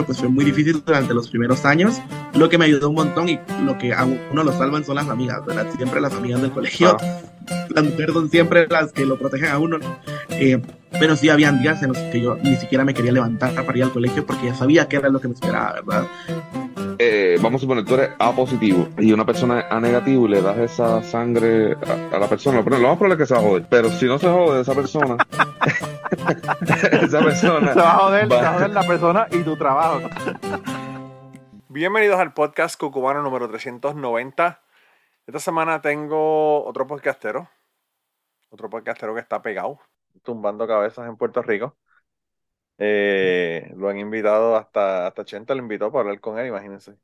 acoso pues fue muy difícil durante los primeros años, lo que me ayudó un montón y lo que a uno lo salvan son las amigas, ¿verdad? Siempre las amigas del colegio, las mujeres son siempre las que lo protegen a uno, eh, pero sí habían días en los que yo ni siquiera me quería levantar para ir al colegio porque ya sabía que era lo que me esperaba, ¿verdad? Eh, vamos a suponer, tú eres A positivo y una persona A negativo y le das esa sangre a, la persona, pero lo más probable es que se va a joder. Pero si no se jode esa persona, esa persona. Se va a joder, se va a joder la persona y tu trabajo. Bienvenidos al podcast Cucubano número 390. Esta semana tengo otro podcastero, otro podcastero que está pegado, tumbando cabezas en Puerto Rico. Eh, lo han invitado hasta, hasta Chenta, lo invitó para hablar con él, imagínense.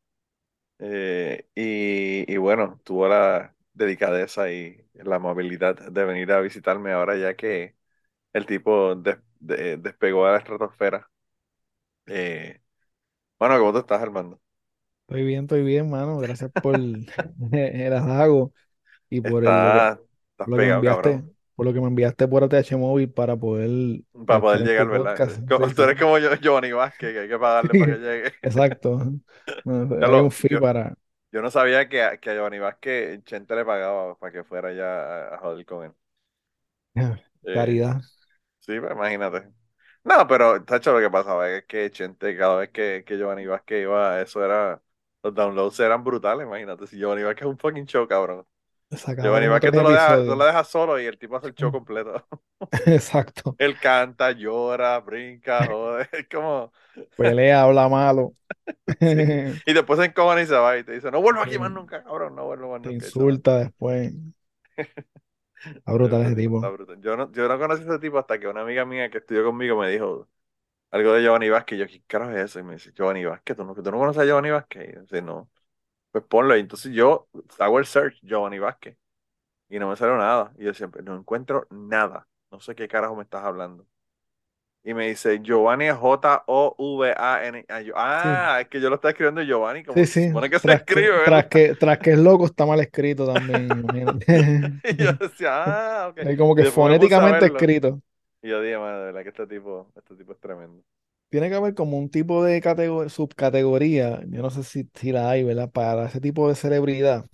Eh, y, bueno, tuvo la delicadeza y la amabilidad de venir a visitarme ahora ya que el tipo despegó a la estratosfera. Eh, bueno, ¿cómo te estás, Armando? Estoy bien, estoy bien, mano. Gracias por el, el y por el, lo que enviaste por lo que me enviaste por ATH Móvil para poder... Para poder llegar, ¿verdad? tú eres como yo, Giovanni Vázquez, que hay que pagarle para que llegue. Exacto. No, un fee yo, para... Yo no sabía que, que a Giovanni Vázquez Chente le pagaba para que fuera ya a, joder con él. Eh, caridad. sí, pues imagínate. No, pero, tacho, lo que pasaba es que Chente, cada vez que, que Giovanni Vázquez iba, eso era... Los downloads eran brutales, imagínate. Si Giovanni Vázquez es un fucking show, cabrón. Giovanni Vázquez tú lo, dejas, tú lo dejas solo y el tipo hace el show completo. Exacto. Él canta, llora, brinca, joder, es como... Pelea, habla malo. Y después se encojona y se va y te dice, no vuelvo aquí más nunca, cabrón, no vuelvo más te nunca. insulta después. Está brutal ese tipo. Yo no, yo no conocí a ese tipo hasta que una amiga mía que estudió conmigo me dijo algo de Giovanni Vázquez. Y yo, ¿qué carajo es eso? Y me dice, Giovanni Vázquez, ¿tú no, ¿tú no conoces a Giovanni Vázquez? Y yo, no pues ponlo. Y entonces yo hago el search, Giovanni Vázquez, y no me salió nada. Y yo siempre, no encuentro nada. No sé qué carajo me estás hablando. Y me dice Giovanni J-O-V-A-N. Ah, es que yo lo estaba escribiendo Giovanni, como sí, sí. supone que se escribe, que, tras, que, tras que es loco está mal escrito también. y yo decía, ah, ok. Es como que fonéticamente escrito. Y yo dije, madre, de verdad que este tipo, este tipo es tremendo tiene que haber como un tipo de subcategoría, yo no sé si, si, la hay, ¿verdad? Para ese tipo de celebridad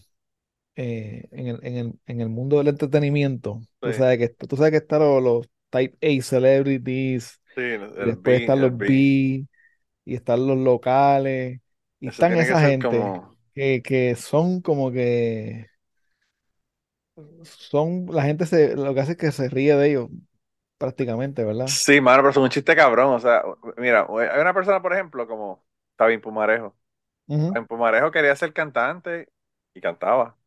eh, en, el, en, el, en, el, mundo del entretenimiento. Tú, sabes que, tú sabes que están los, Type A celebrities, sí, después están los B, y están los locales, y están esa gente que, que son como que son, la gente se, lo que hace es que se ríe de ellos prácticamente, ¿verdad? Sí, mano, pero es un chiste cabrón. O sea, mira, hay una persona, por ejemplo, como Tabín Pumarejo. En Pumarejo quería ser cantante y cantaba.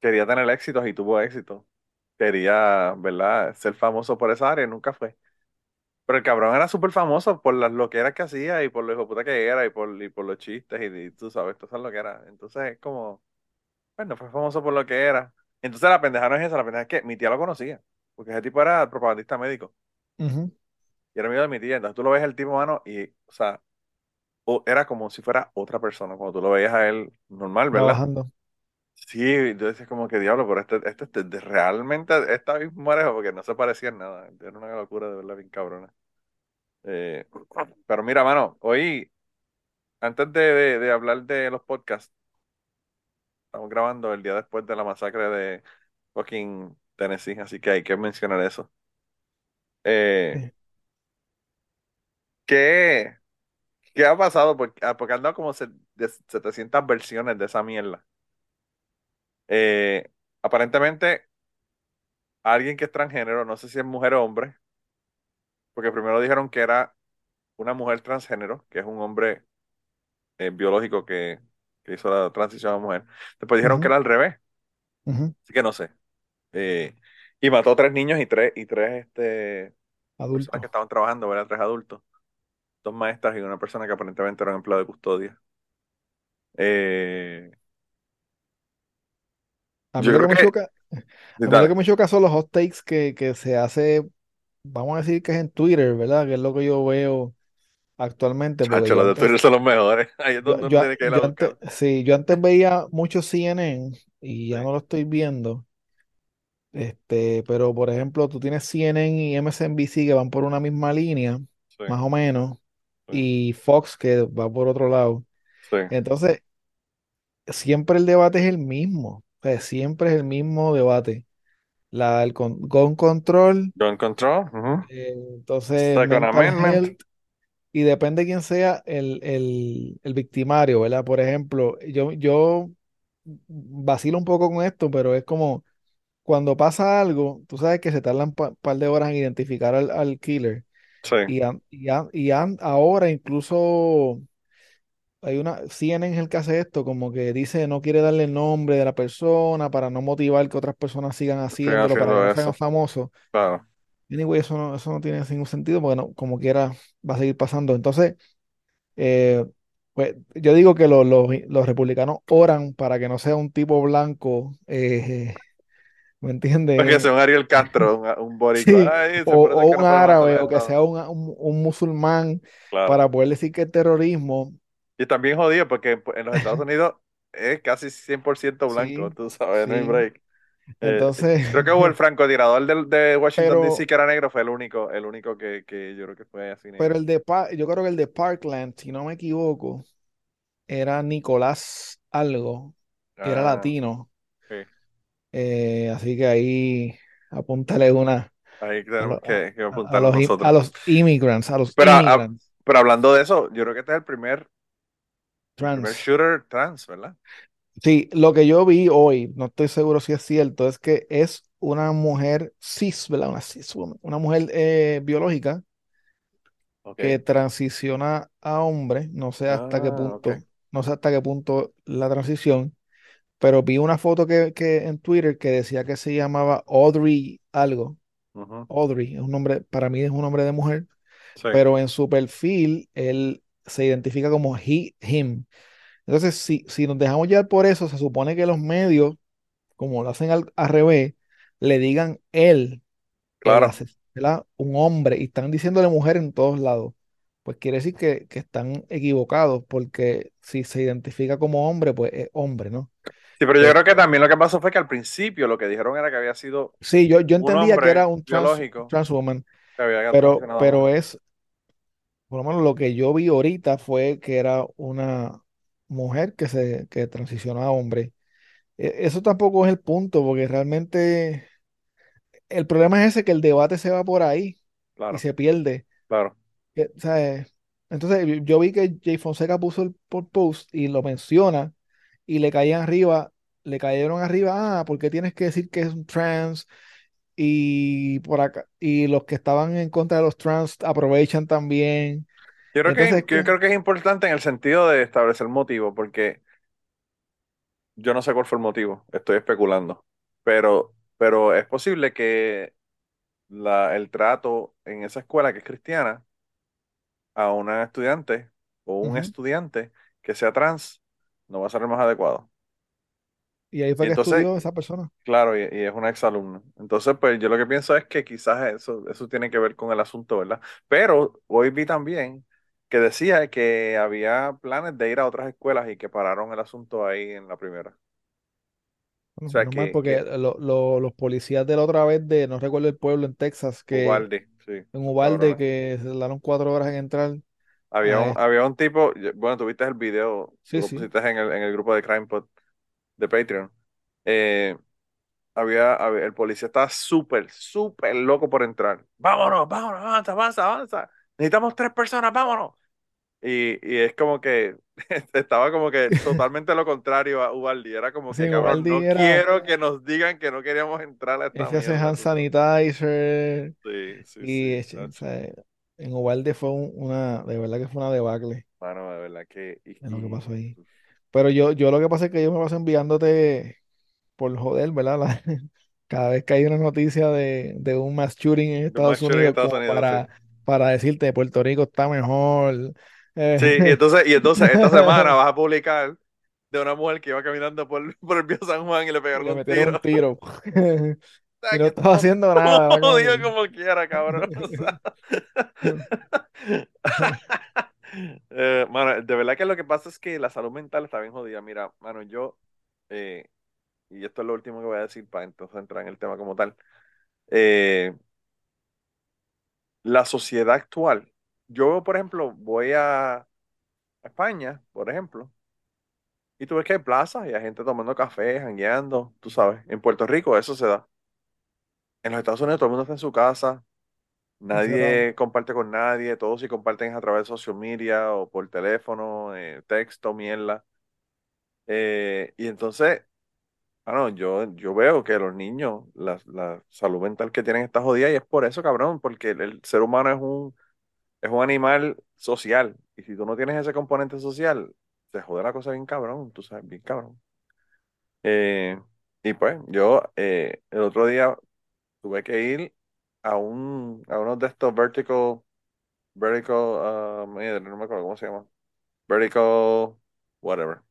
Quería tener éxitos y tuvo éxito. Quería, ¿verdad?, ser famoso por esa área y nunca fue. Pero el cabrón era súper famoso por las loqueras que hacía y por lo hijo puta que era y por, y por los chistes y, tú sabes, tú sabes lo que era. Entonces es como, bueno, fue famoso por lo que era. Entonces la pendeja no es esa, la pendeja es que mi tía lo conocía. Porque ese tipo era propagandista médico. Y era amigo de mi tía. Entonces tú lo ves el tipo, mano, y, o sea, era como si fuera otra persona. Cuando tú lo veías a él normal, ¿verdad? Trabajando. Sí, yo decía como que diablo, pero este, este, este realmente está bien marejo porque no se parecía en nada. Era una locura de verdad bien cabrona. Eh, pero mira, mano, hoy, antes de, de hablar de los podcasts, estamos grabando el día después de la masacre de fucking Tennessee, así que hay que mencionar eso. Eh, ¿qué, qué ha pasado? Porque, ah, porque han dado como 700 versiones de esa mierda. Eh, aparentemente, alguien que es transgénero, no sé si es mujer o hombre, porque primero dijeron que era una mujer transgénero, que es un hombre eh, biológico que, hizo la transición a mujer. Después dijeron que era al revés. Así que no sé. Eh, y mató a tres niños y tres, y tres este, adultos que estaban trabajando, ¿verdad? Tres adultos. Dos maestras y una persona que aparentemente era un empleado de custodia. Eh, a mí, lo que, me choca, lo que me choca son los hot takes que, que se hace, vamos a decir que es en Twitter, ¿verdad? Que es lo que yo veo actualmente. Chacho, los de Twitter son los mejores. Ahí es donde yo, tiene que ir a antes, Sí, yo antes veía mucho CNN y ya no lo estoy viendo. Este, pero por ejemplo, tú tienes CNN y MSNBC que van por una misma línea, más o menos. y Fox que va por otro lado. Entonces, siempre el debate es el mismo. siempre es el mismo debate. La, el con, gun control. Gun control. Eh, entonces, y depende de quién sea el, el, el, victimario, ¿verdad? Por ejemplo, yo, yo vacilo un poco con esto, pero es como cuando pasa algo, tú sabes que se tardan un par de horas en identificar al, al killer. Sí. Y, y, y ahora incluso hay una, CNN es el que hace esto, como que dice no quiere darle el nombre de la persona para no motivar que otras personas sigan haciéndolo, para que no sean famosos. Claro. Anyway, eso no, eso no tiene ningún sentido, porque no, como quiera va a seguir pasando. Entonces, eh, pues yo digo que los, los, republicanos oran para que no sea un tipo blanco, eh, ¿me entiendes? Para que sea un Ariel Castro, un, un o, un árabe, o que sea un, un, musulmán, para poder decir que es terrorismo y también jodido porque en los Estados Unidos es casi 100% blanco, tú sabes, no hay break. Eh, Entonces, creo que hubo el francotirador de, de Washington DC que era negro, fue el único, el único que, que yo creo que fue así negro. Pero el de yo creo que el de Parkland, si no me equivoco, era Nicolás algo, que era ah, latino. Eh, así que ahí apúntale una. Ahí tenemos que, apuntar a, los, a los immigrants, a los pero, immigrants. pero hablando de eso, yo creo que este es el primer Trans. shooter trans, ¿verdad? Sí, lo que yo vi hoy, no estoy seguro si es cierto, es que es una mujer cis, ¿verdad? Una cis una mujer eh, biológica que transiciona a hombre, no sé hasta qué ah, punto, no sé hasta qué punto la transición, pero vi una foto que, en Twitter que decía que se llamaba Audrey algo. Audrey, es un nombre, para mí es un nombre de mujer, pero en su perfil él se identifica como he, him. Entonces, si, si nos dejamos llevar por eso, se supone que los medios, como lo hacen al, revés, le digan él, claro. un hombre, y están diciéndole mujer en todos lados. Pues quiere decir que, están equivocados, porque si se identifica como hombre, pues es hombre, ¿no? Sí, pero yo creo que también lo que pasó fue que al principio lo que dijeron era que había sido. Sí, yo, yo entendía que era un trans, trans woman. Pero, pero es, por lo menos lo que yo vi ahorita fue que era una mujer que se que transicionó a hombre. E, eso tampoco es el punto, porque realmente el problema es ese que el debate se va por ahí y se pierde. Claro. Entonces yo vi que Jay Fonseca puso el post y lo menciona y le caían arriba, le cayeron arriba, ah, ¿por qué tienes que decir que es un trans? y por acá y los que estaban en contra de los trans aprovechan también. Yo creo, que, yo creo que es importante en el sentido de establecer motivo, porque yo no sé cuál fue el motivo, estoy especulando, pero, pero es posible que la, el trato en esa escuela que es cristiana a una estudiante o un estudiante que sea trans no va a ser el más adecuado. Y ahí fue que estudió esa persona. Claro, y, es una exalumna. Entonces, pues yo lo que pienso es que quizás eso, eso tiene que ver con el asunto, ¿verdad? Pero hoy vi también que decía que había planes de ir a otras escuelas y que pararon el asunto ahí en la primera. o sea, que, porque los policías de la otra vez de, no recuerdo el pueblo en Texas, que Ubalde, sí, en Ubalde, que se daron cuatro horas en entrar. Había un, había un tipo, bueno, tuviste el video, sí, lo pusiste en el, en el grupo de CrimePod de Patreon, eh, había, el policía estaba súper, súper loco por entrar. Vámonos, vámonos, avanza, avanza, avanza. Necesitamos tres personas, vámonos. Y, y es como que estaba como que totalmente lo contrario a Ubaldi. Era como que, cabrón, no quiero que nos digan que no queríamos entrar a esta Ese hace hand sanitizer. Sí, sí, y sí. En Ubaldi fue una, de verdad que fue una debacle. Bueno, de verdad que... es lo que pasó ahí. Pero yo, yo lo que pasa es que yo me paso enviándote por joder, ¿verdad? cada vez que hay una noticia de, de un mass shooting en Estados Unidos, para, para decirte Puerto Rico está mejor. Eh, sí, y entonces, y entonces esta semana vas a publicar de una mujer que iba caminando por, por el Pío San Juan y le pegaron un tiro. un tiro. Y no estaba haciendo nada. Como digo como quiera, cabrón. Eh, mano, de verdad que lo que pasa es que la salud mental está bien jodida. Mira, mano, yo, eh, y esto es lo último que voy a decir para entonces entrar en el tema como tal. Eh, la sociedad actual yo, por ejemplo, voy a España, por ejemplo, y tú ves que hay plazas y hay gente tomando café, jangueando, tú sabes. En Puerto Rico eso se da. En los Estados Unidos todo el mundo está en su casa, nadie comparte con nadie, todos si comparten a través de social media o por teléfono, eh, texto, mierda. Eh, y entonces, bueno, yo, yo veo que los niños, la, la salud mental que tienen está jodida y es por eso, cabrón, porque el, ser humano es un, es un animal social. Y si tú no tienes ese componente social, se jode la cosa bien cabrón, tú sabes, bien cabrón. Eh, y pues, yo el otro día tuve que ir a un a uno de estos vertical vertical uh, no me acuerdo cómo se llama. Vertical whatever.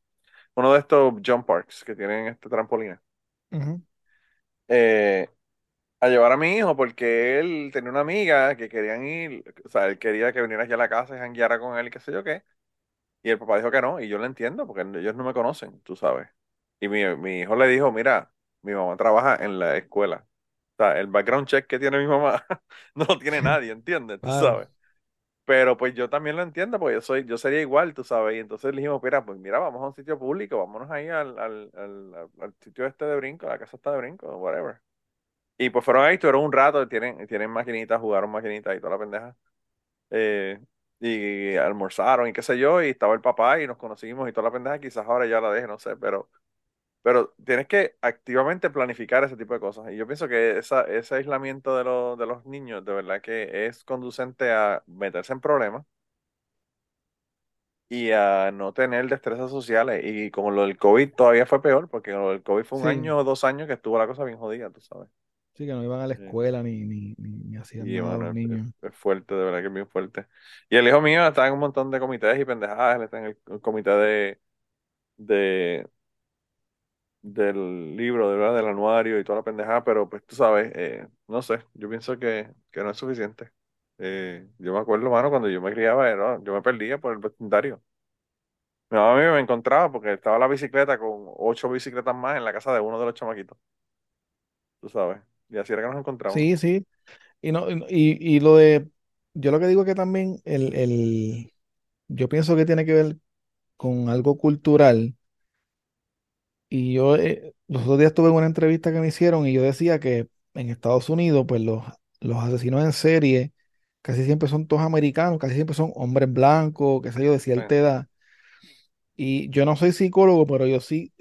Uno de estos jump parks que tienen este trampolina. Eh, a llevar a mi hijo porque él tenía una amiga que querían ir o sea él quería que viniera aquí a la casa y jangueara con él y qué sé yo qué. Y el papá dijo que no y yo lo entiendo porque ellos no me conocen tú sabes. Y mi, mi hijo le dijo mira mi mamá trabaja en la escuela sea, el background check que tiene mi mamá no lo tiene nadie, ¿entiendes? Tú sabes. Pero pues yo también lo entiendo, porque yo soy, yo sería igual, tú sabes. Y entonces le dijimos, mira, pues mira, vamos a un sitio público, vámonos ahí al, al, al, sitio este de brinco, la casa está de brinco, whatever. Y pues fueron ahí, estuvieron un rato, tienen, tienen maquinitas, jugaron maquinitas y toda la pendeja. Eh, y almorzaron y qué sé yo, y estaba el papá y nos conocimos y toda la pendeja, quizás ahora ya la deje, no sé, pero pero tienes que activamente planificar ese tipo de cosas. Y yo pienso que esa, ese aislamiento de, de los niños, de verdad que es conducente a meterse en problemas y a no tener destrezas sociales. Y como lo del COVID todavía fue peor, porque lo del COVID fue un año o dos años que estuvo la cosa bien jodida, tú sabes. Sí, que no iban a la escuela ni, ni, ni, hacían nada los niños. Es, fuerte, de verdad que es bien fuerte. Y el hijo mío está en un montón de comités y pendejadas, él está en el, comité de, de del libro, de verdad, del anuario y toda la pendejada, pero pues tú sabes, eh, no sé, yo pienso que, que no es suficiente. Eh, yo me acuerdo, mano, cuando yo me criaba, era, yo me perdía por el vecindario. Mi mamá me encontraba porque estaba la bicicleta con ocho bicicletas más en la casa de uno de los chamaquitos. Tú sabes. Y así era que nos encontramos. Sí, sí. Y, no, y, y lo de, yo lo que digo es que también el, el, yo pienso que tiene que ver con algo cultural y yo eh, los otros días tuve una entrevista que me hicieron y yo decía que en Estados Unidos, pues los, los asesinos en serie casi siempre son todos americanos, casi siempre son hombres blancos, qué sé yo, de cierta edad. Y yo no soy psicólogo, pero yo sí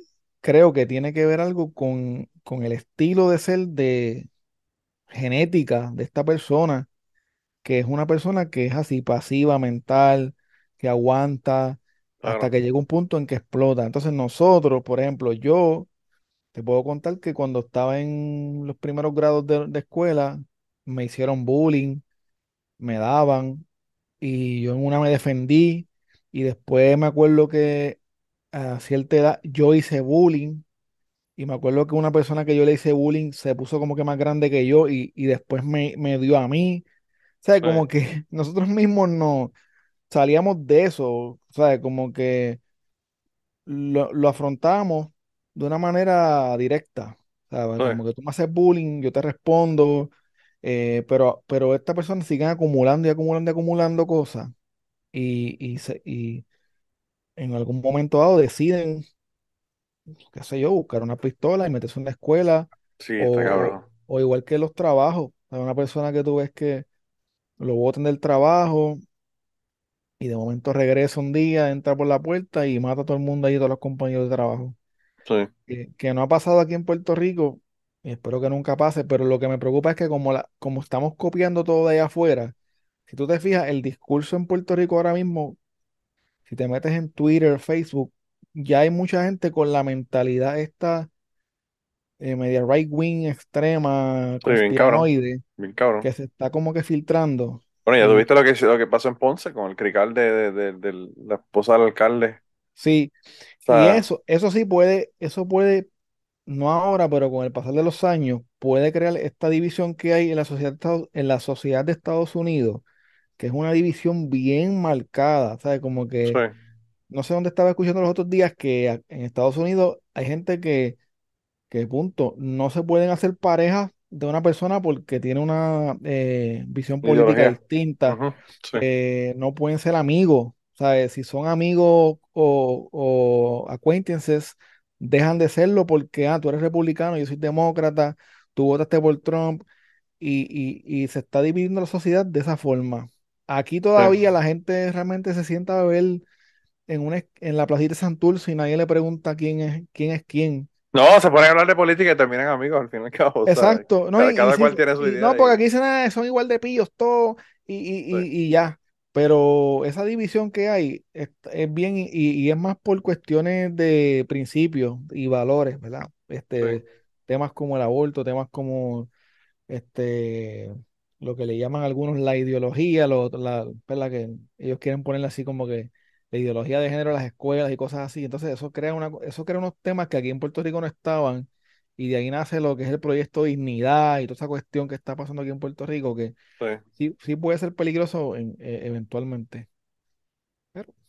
creo que tiene que ver algo con, con el estilo de ser de genética de esta persona, que es una persona que es así pasiva, mental, que aguanta, hasta que llega un punto en que explota. Entonces nosotros, por ejemplo, yo te puedo contar que cuando estaba en los primeros grados de, escuela, me hicieron bullying, me daban, y yo en una me defendí, y después me acuerdo que a cierta edad yo hice bullying, y me acuerdo que una persona que yo le hice bullying se puso como que más grande que yo, y, después me, me, dio a mí. O sea, como que nosotros mismos no salíamos de eso, ¿sabes? Como que lo, lo afrontamos de una manera directa, ¿sabes? Como que tú me haces bullying, yo te respondo, eh, pero, pero esta persona sigue acumulando y acumulando y acumulando cosas y, y, se, y en algún momento dado deciden, qué sé yo, buscar una pistola y meterse en la escuela. Sí, o, cabrón. O, igual que los trabajos. Hay una persona que tú ves que lo botan del trabajo y de momento regresa un día, entra por la puerta y mata a todo el mundo ahí, todos los compañeros de trabajo. Sí. Que, no ha pasado aquí en Puerto Rico, y espero que nunca pase, pero lo que me preocupa es que como, la, como estamos copiando todo de allá afuera, si tú te fijas, el discurso en Puerto Rico ahora mismo, si te metes en Twitter, Facebook, ya hay mucha gente con la mentalidad esta eh, media right wing extrema, sí, bien cabrón. que se está como que filtrando. Bueno, ya tuviste lo que, lo que pasó en Ponce con el crical de, de, la esposa del alcalde. Sí, y eso, eso sí puede, eso puede, no ahora, pero con el pasar de los años, puede crear esta división que hay en la sociedad, en la sociedad de Estados Unidos, que es una división bien marcada, ¿sabes? Como que, no sé dónde estaba escuchando los otros días, que en Estados Unidos hay gente que, que punto, no se pueden hacer parejas de una persona porque tiene una eh, visión política distinta. Eh, no pueden ser amigos. ¿sabes? Si son amigos o, o acquaintances, dejan de serlo porque ah, tú eres republicano, yo soy demócrata, tú votaste por Trump y, y, se está dividiendo la sociedad de esa forma. Aquí todavía la gente realmente se sienta a ver en, una, en la placita de Santurce y nadie le pregunta quién es quién. Es quién. No, se ponen a hablar de política y terminan amigos al fin y al cabo. Exacto. No, cada, cual tiene su idea. No, porque aquí dicen, ah, son igual de pillos todos y, y, ya. Pero esa división que hay es, bien y, es más por cuestiones de principios y valores, ¿verdad? Este, Temas como el aborto, temas como este, lo que le llaman algunos la ideología, lo, la, que ellos quieren ponerle así como que la ideología de género en las escuelas y cosas así. Entonces eso crea, una, eso crea unos temas que aquí en Puerto Rico no estaban y de ahí nace lo que es el proyecto Dignidad y toda esa cuestión que está pasando aquí en Puerto Rico que sí, sí, puede ser peligroso en, e, eventualmente.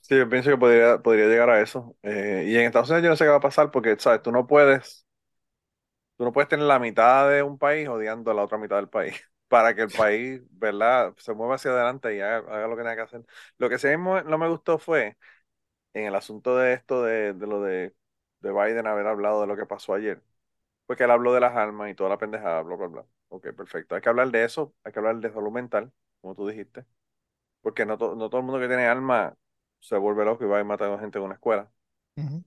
Sí, yo pienso que podría, podría llegar a eso. Eh, y en Estados Unidos yo no sé qué va a pasar porque, ¿sabes? Tú no puedes, tú no puedes tener la mitad de un país odiando a la otra mitad del país para que el país, ¿verdad?, se mueva hacia adelante y haga, lo que tenga que hacer. Lo que sí no me gustó fue en el asunto de esto, de, lo de, de, Biden haber hablado de lo que pasó ayer. Porque él habló de las armas y toda la pendejada, bla, bla, bla. Ok, perfecto. Hay que hablar de eso, hay que hablar de salud mental, como tú dijiste. Porque no, no todo el mundo que tiene arma se vuelve loco y va a ir matando gente en una escuela.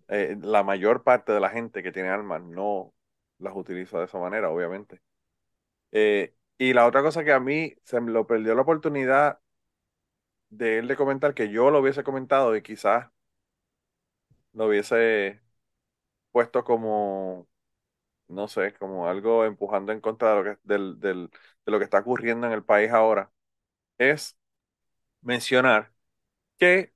Eh, la mayor parte de la gente que tiene armas no las utiliza de esa manera, obviamente. Eh, y la otra cosa que a mí se me lo perdió la oportunidad de él de comentar que yo lo hubiese comentado y quizás lo hubiese puesto como, no sé, como algo empujando en contra de lo que, lo que está ocurriendo en el país ahora, es mencionar que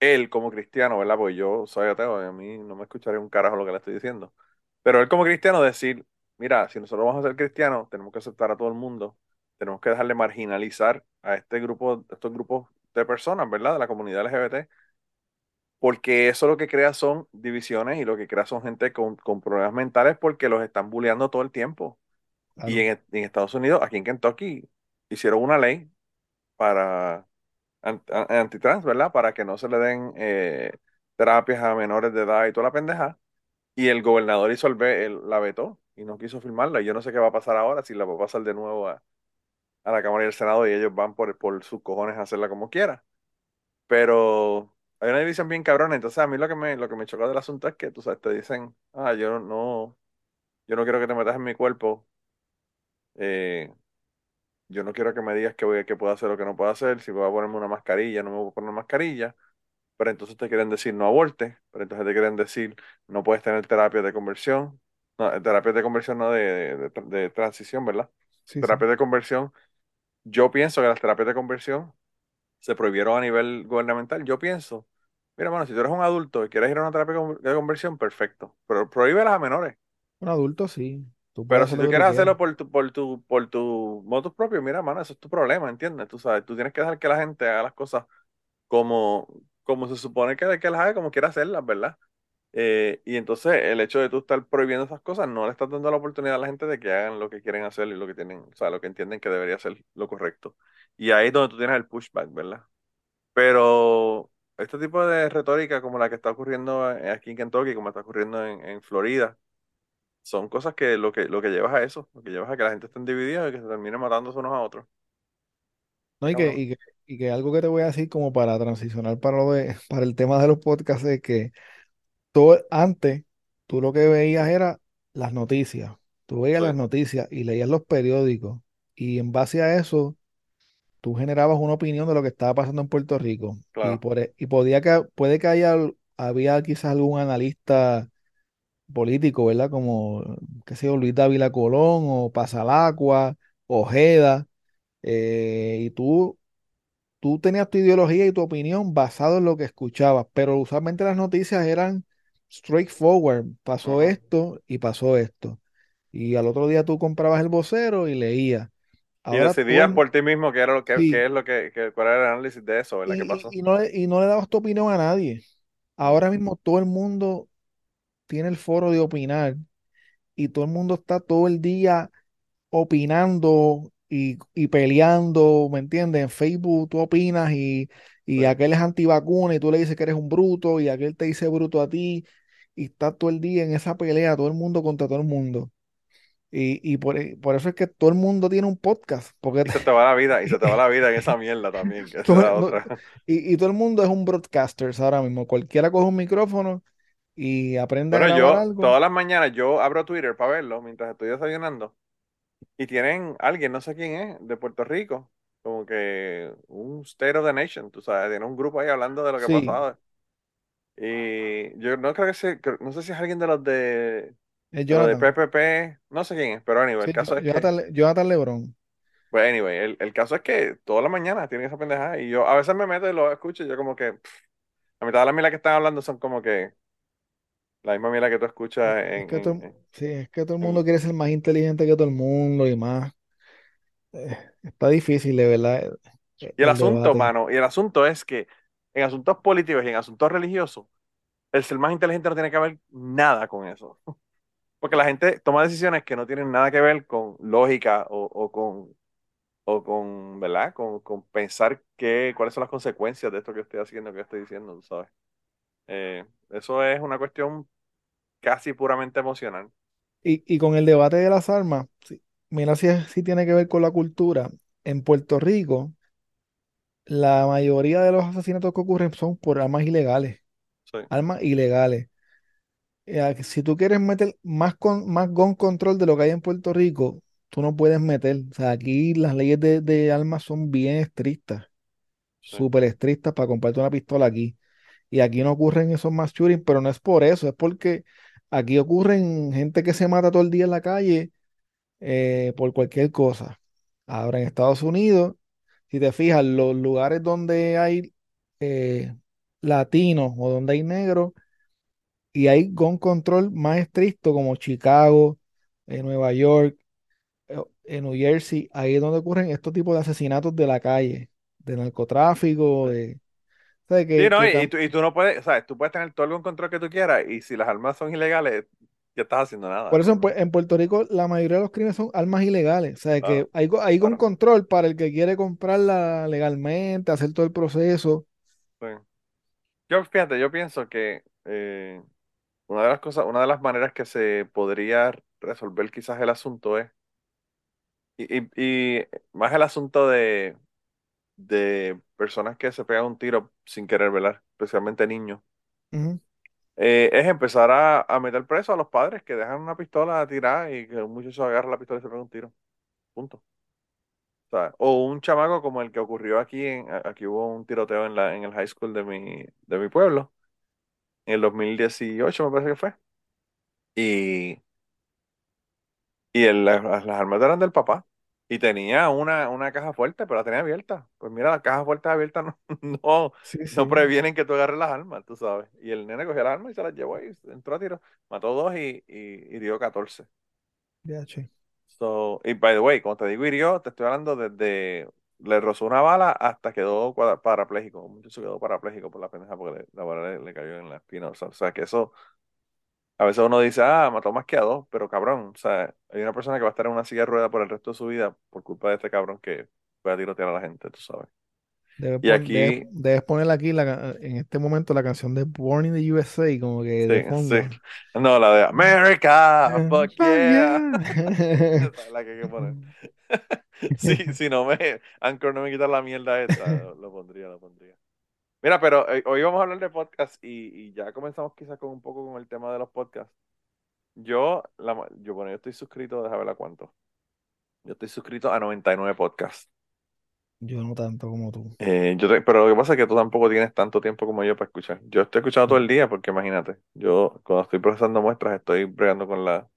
él como cristiano, ¿verdad? Porque yo soy ateo a mí no me escucharé un carajo lo que le estoy diciendo. Pero él como cristiano decir, mira, si nosotros vamos a ser cristianos, tenemos que aceptar a todo el mundo, tenemos que dejarle marginalizar a este grupo, estos grupos de personas, ¿verdad? De la comunidad LGBT, porque eso lo que crea son divisiones y lo que crea son gente con, problemas mentales porque los están bulleando todo el tiempo. Y en, Estados Unidos, aquí en Kentucky, hicieron una ley para antitrans, ¿verdad? Para que no se le den eh, terapias a menores de edad y toda la pendeja. Y el gobernador hizo el, la vetó y no quiso firmarla. Y yo no sé qué va a pasar ahora, si la va a pasar de nuevo a, la Cámara y el Senado y ellos van por, por sus cojones a hacerla como quiera. Pero hay una división bien cabrona. Entonces a mí lo que me, lo que me choca del asunto es que, tú sabes, te dicen, ah, yo no, yo no quiero que te metas en mi cuerpo. Eh, yo no quiero que me digas que, voy, que puedo hacer o que no puedo hacer. Si voy a ponerme una mascarilla, no me voy a poner una mascarilla pero entonces te quieren decir no aborte, pero entonces te quieren decir no puedes tener terapia de conversión, no, eh, terapia de conversión no de, de, transición, ¿verdad? terapia de conversión. Yo pienso que las terapias de conversión se prohibieron a nivel gubernamental. Yo pienso, mira, bueno, si tú eres un adulto y quieres ir a una terapia de conversión, perfecto, pero prohíbelas a menores. Un adulto, sí. pero si tú quieres hacerlo por tu, por tu, por tu motus propio, mira, mano, eso es tu problema, ¿entiendes? Tú sabes, tú tienes que dejar que la gente haga las cosas como, como se supone que, que las haga como quiera hacerlas, ¿verdad? Eh, y entonces el hecho de tú estar prohibiendo esas cosas no le estás dando la oportunidad a la gente de que hagan lo que quieren hacer y lo que tienen, o sea, lo que entienden que debería ser lo correcto. Y ahí es donde tú tienes el pushback, ¿verdad? Pero este tipo de retórica como la que está ocurriendo aquí en Kentucky, como está ocurriendo en, Florida, son cosas que lo que lo que llevas a eso, lo que llevas a que la gente esté dividida y que se termine matándose unos a otros. No, y que, y que algo que te voy a decir como para transicionar para, lo de, para el tema de los podcasts es que todo, antes tú lo que veías era las noticias. Tú veías las noticias y leías los periódicos y en base a eso tú generabas una opinión de lo que estaba pasando en Puerto Rico. Y, por, e, y podía que, puede que haya, había quizás algún analista político, ¿verdad? Como, qué sé yo, Luis Dávila Colón o Pasalacua, Ojeda, eh, y tú tú tenías tu ideología y tu opinión basado en lo que escuchabas, pero usualmente las noticias eran straightforward, pasó esto y pasó esto. Y al otro día tú comprabas el vocero y leías. y decidías por ti mismo qué era lo que, es lo que, cuál era el análisis de eso, ¿verdad? ¿Qué pasó? Y, no, y no le dabas tu opinión a nadie. Ahora mismo todo el mundo tiene el foro de opinar y todo el mundo está todo el día opinando y, peleando, ¿me entiendes? En Facebook tú opinas y, y aquel es antivacuna y tú le dices que eres un bruto y aquel te dice bruto a ti y está todo el día en esa pelea, todo el mundo contra todo el mundo. Y, y por, por, eso es que todo el mundo tiene un podcast. Porque y se te va la vida, y se te va la vida en esa mierda también. y, y, todo el mundo es un broadcaster ahora mismo. Cualquiera coge un micrófono y aprende a grabar yo, algo. Todas las mañanas yo abro Twitter para verlo mientras estoy desayunando. Y tienen alguien, no sé quién es, de Puerto Rico, como que un State of the Nation, tú sabes, tiene un grupo ahí hablando de lo que ha pasado. Y yo no creo que sea, no sé si es alguien de los de, de PPP, no sé quién es, pero anyway, el caso es Jonathan, que... Jonathan Lebron. Pues anyway, el, el, caso es que todas las mañanas tienen esa pendejada y yo a veces me meto y lo escucho y yo como que, a mitad de las milas que están hablando son como que la misma mierda que tú escuchas en, Sí, es que todo el mundo quiere ser más inteligente que todo el mundo y más. Eh, está difícil, de verdad. Eh, y el, asunto, mano, y el asunto es que en asuntos políticos y en asuntos religiosos, el ser más inteligente no tiene que ver nada con eso. Porque la gente toma decisiones que no tienen nada que ver con lógica o, con, o con, ¿verdad? Con, con, pensar que, cuáles son las consecuencias de esto que estoy haciendo, que estoy diciendo, ¿sabes? Eh, eso es una cuestión casi puramente emocional. Y, con el debate de las armas, mira si, si tiene que ver con la cultura. En Puerto Rico, la mayoría de los asesinatos que ocurren son por armas ilegales. Armas ilegales. Eh, si tú quieres meter más, con, más gun control de lo que hay en Puerto Rico, tú no puedes meter. O sea, aquí las leyes de, armas son bien estrictas. Súper estrictas para comprarte una pistola aquí. Y aquí no ocurren esos mass shootings, pero no es por eso, es porque Aquí ocurren gente que se mata todo el día en la calle eh, por cualquier cosa. Ahora en Estados Unidos, si te fijas, los lugares donde hay eh, latinos o donde hay negros y hay gun control más estricto como Chicago, eh, Nueva York, en New Jersey, ahí es donde ocurren estos tipos de asesinatos de la calle, de narcotráfico, de, sí, no, y, tú, no puedes, ¿sabes? Tú puedes tener todo el control que tú quieras y si las armas son ilegales, ya estás haciendo nada. Por eso en, Puerto Rico la mayoría de los crímenes son armas ilegales. O sea, que hay, hay un control para el que quiere comprarla legalmente, hacer todo el proceso. Sí. Yo, fíjate, yo pienso que eh, una de las cosas, una de las maneras que se podría resolver quizás el asunto es, y, y más el asunto de, de personas que se pegan un tiro sin querer velar, especialmente niños, eh, es empezar a, meter preso a los padres que dejan una pistola a tirar y que un muchacho agarra la pistola y se pega un tiro. Punto. O, un chamaco como el que ocurrió aquí, en, aquí hubo un tiroteo en, la, en el high school de mi, de mi pueblo, en el 2018 me parece que fue. Y, y las, las armas eran del papá. Y tenía una, una caja fuerte, pero la tenía abierta. Pues mira, las cajas fuertes abiertas no, no, no previenen que tú agarres las armas, tú sabes. Y el nene cogió las armas y se las llevó y entró a tiro. Mató dos y, y dio 14. Ya, sí. So, y by the way, como te digo hirió, te estoy hablando desde le rozó una bala hasta quedó parapléjico. Mucho quedó parapléjico por la pendeja porque la bala le, cayó en la espina. O sea, que eso a veces uno dice, ah, mató más que a dos, pero cabrón, o sea, hay una persona que va a estar en una silla de ruedas por el resto de su vida por culpa de este cabrón que fue a tirotear a la gente, tú sabes. y aquí... Debes, poner aquí la, en este momento la canción de Born in the USA, como que de fondo. Sí. No, la de America, eh, fuck yeah. la que hay que poner. sí, si no me, Anchor no me quita la mierda esta, lo pondría, lo pondría. Mira, pero eh, hoy vamos a hablar de podcast y, ya comenzamos quizás con un poco con el tema de los podcasts. Yo, la, yo, bueno, yo estoy suscrito, déjame ver a cuánto. Yo estoy suscrito a 99 podcasts. Yo no tanto como tú. Eh, yo pero lo que pasa es que tú tampoco tienes tanto tiempo como yo para escuchar. Yo estoy escuchando todo el día porque imagínate, yo cuando estoy procesando muestras estoy bregando con la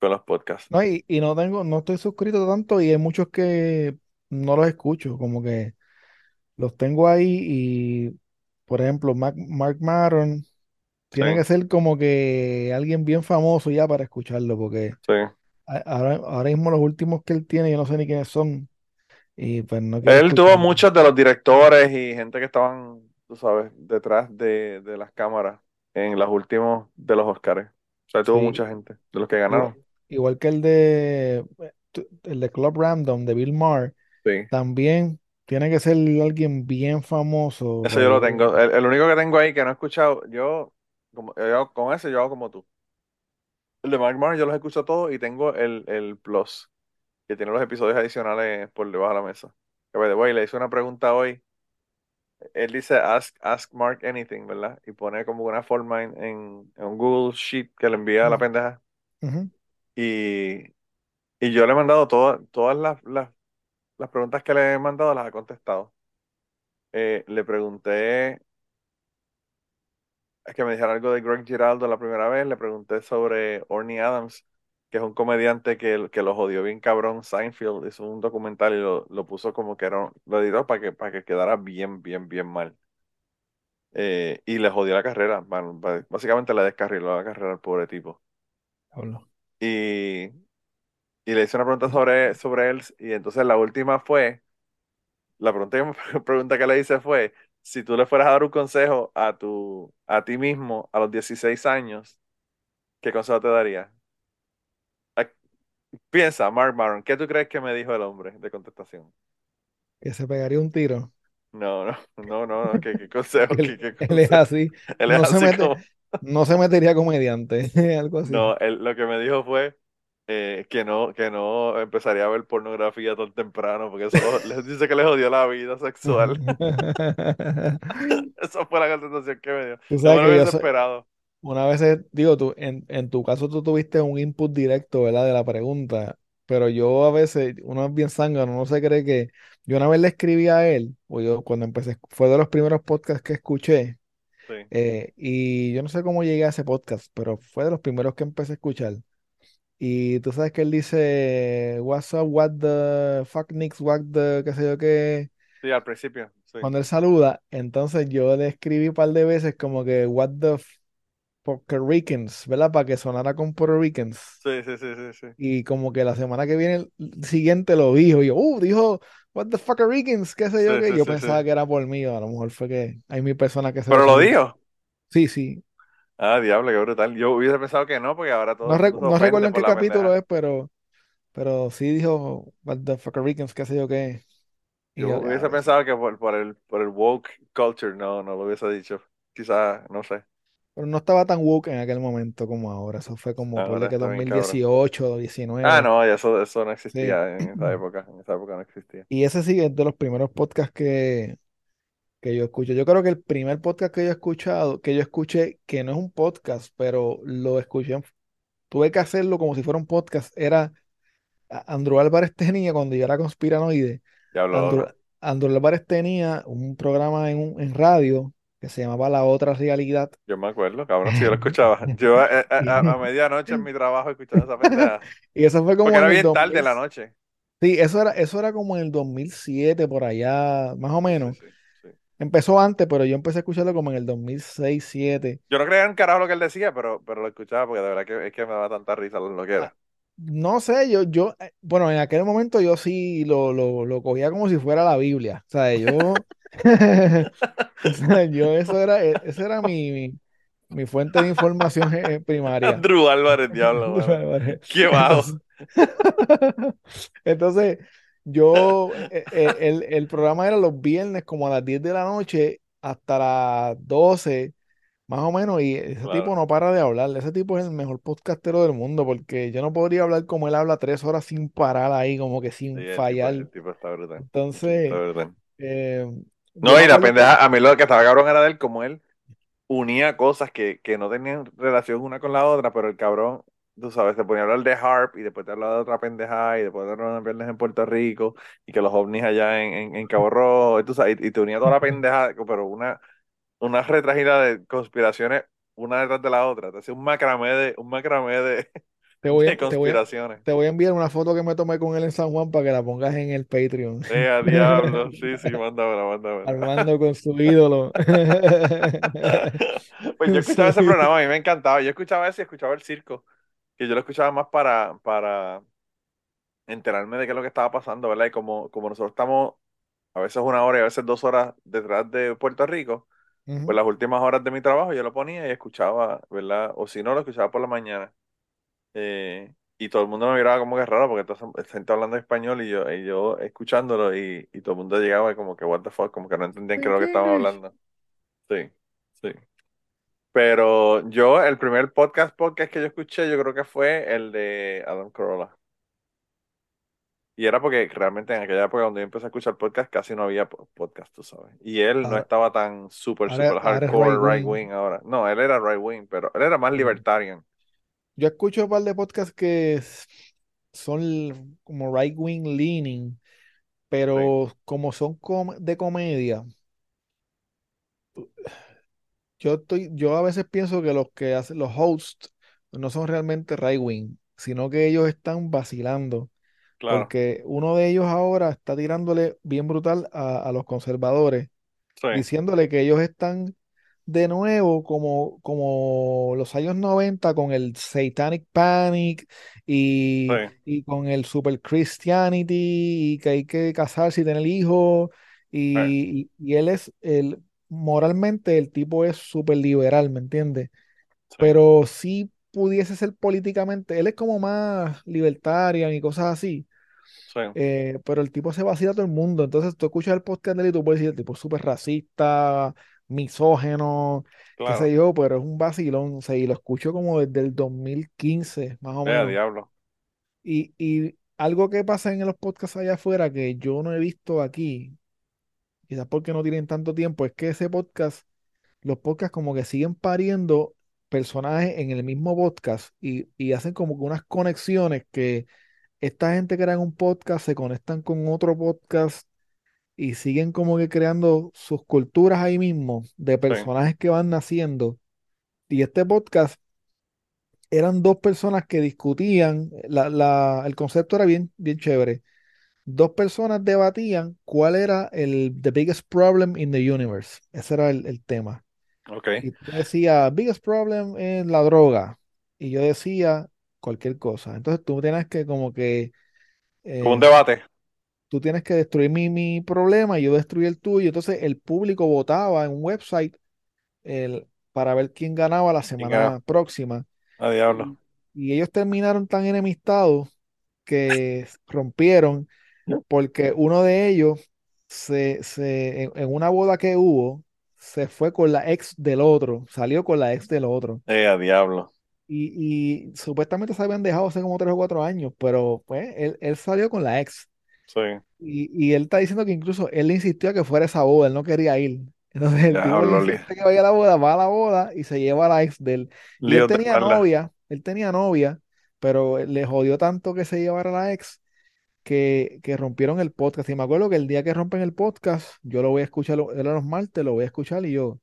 con los podcasts. No, y, y no tengo, no estoy suscrito tanto y hay muchos que no los escucho, como que los tengo ahí y, por ejemplo, Mark, Maron tiene que ser como que alguien bien famoso ya para escucharlo, porque ahora, ahora mismo los últimos que él tiene, yo no sé ni quiénes son. Y pues no Él tuvo muchos de los directores y gente que estaban, tú sabes, detrás de, las cámaras en los últimos de los Oscars. O sea, tuvo mucha gente de los que ganaron. Igual, que el de el de Club Random de Bill Maher, también tiene que ser alguien bien famoso. Eso yo lo tengo. El, único que tengo ahí que no he escuchado, yo, como, con ese yo hago como tú. El de Mark Maher yo los escucho todos y tengo el, el Plus, que tiene los episodios adicionales por debajo de la mesa. Que, by le hice una pregunta hoy. Él dice ask, ask Mark anything, ¿verdad? Y pone como una forma en, en, un Google Sheet que le envía a la pendeja. y, y yo le he mandado todas todas las, las las preguntas que le he mandado las ha contestado. Eh, le pregunté, es que me dijeron algo de Greg Giraldo la primera vez, le pregunté sobre Orny Adams, que es un comediante que, que lo jodió bien cabrón, Seinfeld, hizo un documental y lo, lo puso como que era, lo editó para que, para que quedara bien, bien, bien mal. Eh, y le jodió la carrera, básicamente le descarriló la carrera al pobre tipo. Y y le hice una pregunta sobre, sobre él y entonces la última fue, la pregunta, pregunta que le hice fue, si tú le fueras a dar un consejo a, tu, a ti mismo a los 16 años, ¿qué consejo te daría? Piensa, Mark Maron, ¿qué tú crees que me dijo el hombre de contestación? Que se pegaría un tiro. No, no, no, no, ¿qué, consejo? él, ¿qué, él, es así. Él es no, así se como... no se metería comediante, algo así. No, él, lo que me dijo fue, eh, que no, que no empezaría a ver pornografía tan temprano, porque eso les dice que les jodió la vida sexual. Esa fue la contestación que me dio. No me lo esperado. Una vez, digo, tú, en, en, tu caso tú tuviste un input directo, ¿verdad? De la pregunta, pero yo a veces, uno es bien zángano, no se cree que... Yo una vez le escribí a él, o yo cuando empecé, fue de los primeros podcasts que escuché, eh, y yo no sé cómo llegué a ese podcast, pero fue de los primeros que empecé a escuchar. Y tú sabes que él dice, What's up, what the fuck nicks, what the, qué sé yo qué. Sí, al principio. Cuando él saluda, entonces yo le escribí un par de veces como que, What the Puerto Ricans, ¿verdad? Para que sonara con Puerto Ricans. Sí, sí, sí, sí, sí. Y como que la semana que viene, el siguiente lo dijo. Y yo, uh, dijo, What the fuck Ricans, qué sé yo qué. yo pensaba que era por mí, a lo mejor fue que hay mil personas que se. Pero lo dijo. Sí, sí. Ah, diablo, qué brutal. Yo hubiese pensado que no, porque ahora todo. No, no recuerdo en qué capítulo es, pero, pero sí dijo, What the fuck Ricans, qué sé yo qué. yo, hubiese pensado que por, por, el, por el woke culture, no, no lo hubiese dicho. Quizás, no sé. Pero no estaba tan woke en aquel momento como ahora. Eso fue como por que 2018, 2019. Ah, no, eso, eso no existía en esa época. En esa época no existía. Y ese sí es de los primeros podcasts que, que yo escucho. Yo creo que el primer podcast que yo he escuchado, que yo escuché, que no es un podcast, pero lo escuché, tuve que hacerlo como si fuera un podcast, era Andrew Álvarez tenía, cuando yo era conspiranoide, Andrew, Andrew, Álvarez tenía un programa en, en radio que se llamaba La Otra Realidad. Yo me acuerdo, cabrón, si yo lo escuchaba. Yo eh, eh, a, medianoche en mi trabajo escuchaba esa pendeja. y eso fue como... Porque era bien tarde de la noche. Sí, eso era, eso era como en el 2007, por allá, más o menos. Empezó antes, pero yo empecé a escucharlo como en el 2006, 2007. Yo no creía en carajo lo que él decía, pero, pero lo escuchaba porque de verdad que es que me daba tanta risa lo que era. Ah, no sé, yo, yo, eh, bueno, en aquel momento yo sí lo, lo, lo cogía como si fuera la Biblia. O sea, yo, yo eso era, e, eso era mi, mi, fuente de información primaria. Andrew Álvarez, diablo. Qué bajo. Entonces, yo, eh, eh, el, el, programa era los viernes como a las 10 de la noche hasta las 12, más o menos, y ese tipo no para de hablar. Ese tipo es el mejor podcastero del mundo, porque yo no podría hablar como él habla tres horas sin parar ahí, como que sin fallar. Entonces, eh, no, y la pendeja, a mí lo que estaba cabrón era de él, como él unía cosas que, que no tenían relación una con la otra, pero el cabrón tú sabes, te ponía a hablar de Harp y después te hablaba de otra pendejada y después de hablar de viernes en Puerto Rico y que los ovnis allá en, en, Cabo Rojo y, tú sabes, y, te unía toda la pendejada, pero una, una retragida de conspiraciones una detrás de la otra. Te hacía un macramé de, un macramé de, te voy, a, conspiraciones. Te voy, a, enviar una foto que me tomé con él en San Juan para que la pongas en el Patreon. Eh, a diablo. Sí, sí, mándamela, mándamela. Armando con su ídolo. pues yo escuchaba ese programa, a mí me encantaba. Yo escuchaba ese y escuchaba el circo que yo lo escuchaba más para, para enterarme de qué es lo que estaba pasando, ¿verdad? Y como, como nosotros estamos a veces una hora y a veces dos horas detrás de Puerto Rico, pues las últimas horas de mi trabajo yo lo ponía y escuchaba, ¿verdad? O si no, lo escuchaba por la mañana. Eh, y todo el mundo me miraba como que raro porque toda gente hablando español y yo, y yo escuchándolo y, y todo el mundo llegaba y como que what the fuck, como que no entendían qué era lo que estaban hablando. Sí, sí. Pero yo, el primer podcast podcast que yo escuché, yo creo que fue el de Adam Carolla. Y era porque realmente en aquella época cuando yo empecé a escuchar podcast casi no había podcast, tú sabes. Y él no estaba tan súper, súper hardcore right wing. ahora. No, él era right wing, pero él era más libertarian. Yo escucho un par de podcasts que son como right wing leaning, pero como son de comedia, yo estoy, yo a veces pienso que los que hacen los hosts no son realmente right wing, sino que ellos están vacilando. Porque uno de ellos ahora está tirándole bien brutal a, los conservadores, diciéndole que ellos están de nuevo como, como los años 90 con el Satanic Panic y, y con el Super Christianity y que hay que casarse y tener hijos. Y, y, él es, el, moralmente el tipo es súper liberal, ¿me entiendes? Pero si pudiese ser políticamente, él es como más libertario y cosas así. Eh, pero el tipo se vacila a todo el mundo. Entonces tú escuchas el podcast de él y tú puedes decir, el tipo es súper racista, misógeno, qué sé yo, pero es un vacilón. O sea, y lo escucho como desde el 2015, más o menos. diablo. Y, y algo que pasa en los podcasts allá afuera que yo no he visto aquí, quizás porque no tienen tanto tiempo, es que ese podcast, los podcasts como que siguen pariendo personajes en el mismo podcast y, y hacen como que unas conexiones que esta gente crea un podcast, se conectan con otro podcast y siguen como que creando sus culturas ahí mismo de personajes que van naciendo. Y este podcast eran dos personas que discutían, la, el concepto era bien, bien chévere. Dos personas debatían cuál era el the biggest problem in the universe. Ese era el, tema. Okay. Y tú decías, biggest problem es la droga. Y yo decía, cualquier cosa. Entonces tú tienes que como que... como un debate. Tú tienes que destruir mi, mi problema y yo destruir el tuyo. Entonces el público votaba en un website el, para ver quién ganaba la semana próxima. A diablo. Y, ellos terminaron tan enemistados que rompieron porque uno de ellos se, se en, en, una boda que hubo se fue con la ex del otro, salió con la ex del otro. Eh, a diablo. Y, supuestamente se habían dejado hace como tres o cuatro años, pero pues él, salió con la ex. Sí. Y, él está diciendo que incluso él le insistió a que fuera esa boda, él no quería ir. Entonces el tipo le que vaya a la boda, va a la boda y se lleva a la ex de él. Y él tenía novia, él tenía novia, pero le jodió tanto que se llevara a la ex que, que rompieron el podcast. Y me acuerdo que el día que rompen el podcast, yo lo voy a escuchar, era los martes, lo voy a escuchar y yo,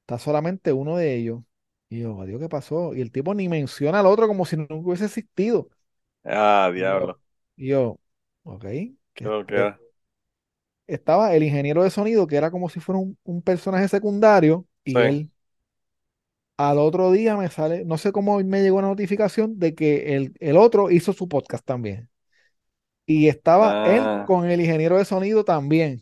está solamente uno de ellos. Y yo, adiós, ¿qué pasó? Y el tipo ni menciona al otro como si nunca hubiese existido. Ah, diablo. Y yo, ok. ¿qué, Estaba el ingeniero de sonido, que era como si fuera un, personaje secundario, y él. Al otro día me sale, no sé cómo me llegó una notificación de que el, el otro hizo su podcast también. Y estaba él ah. con el ingeniero de sonido también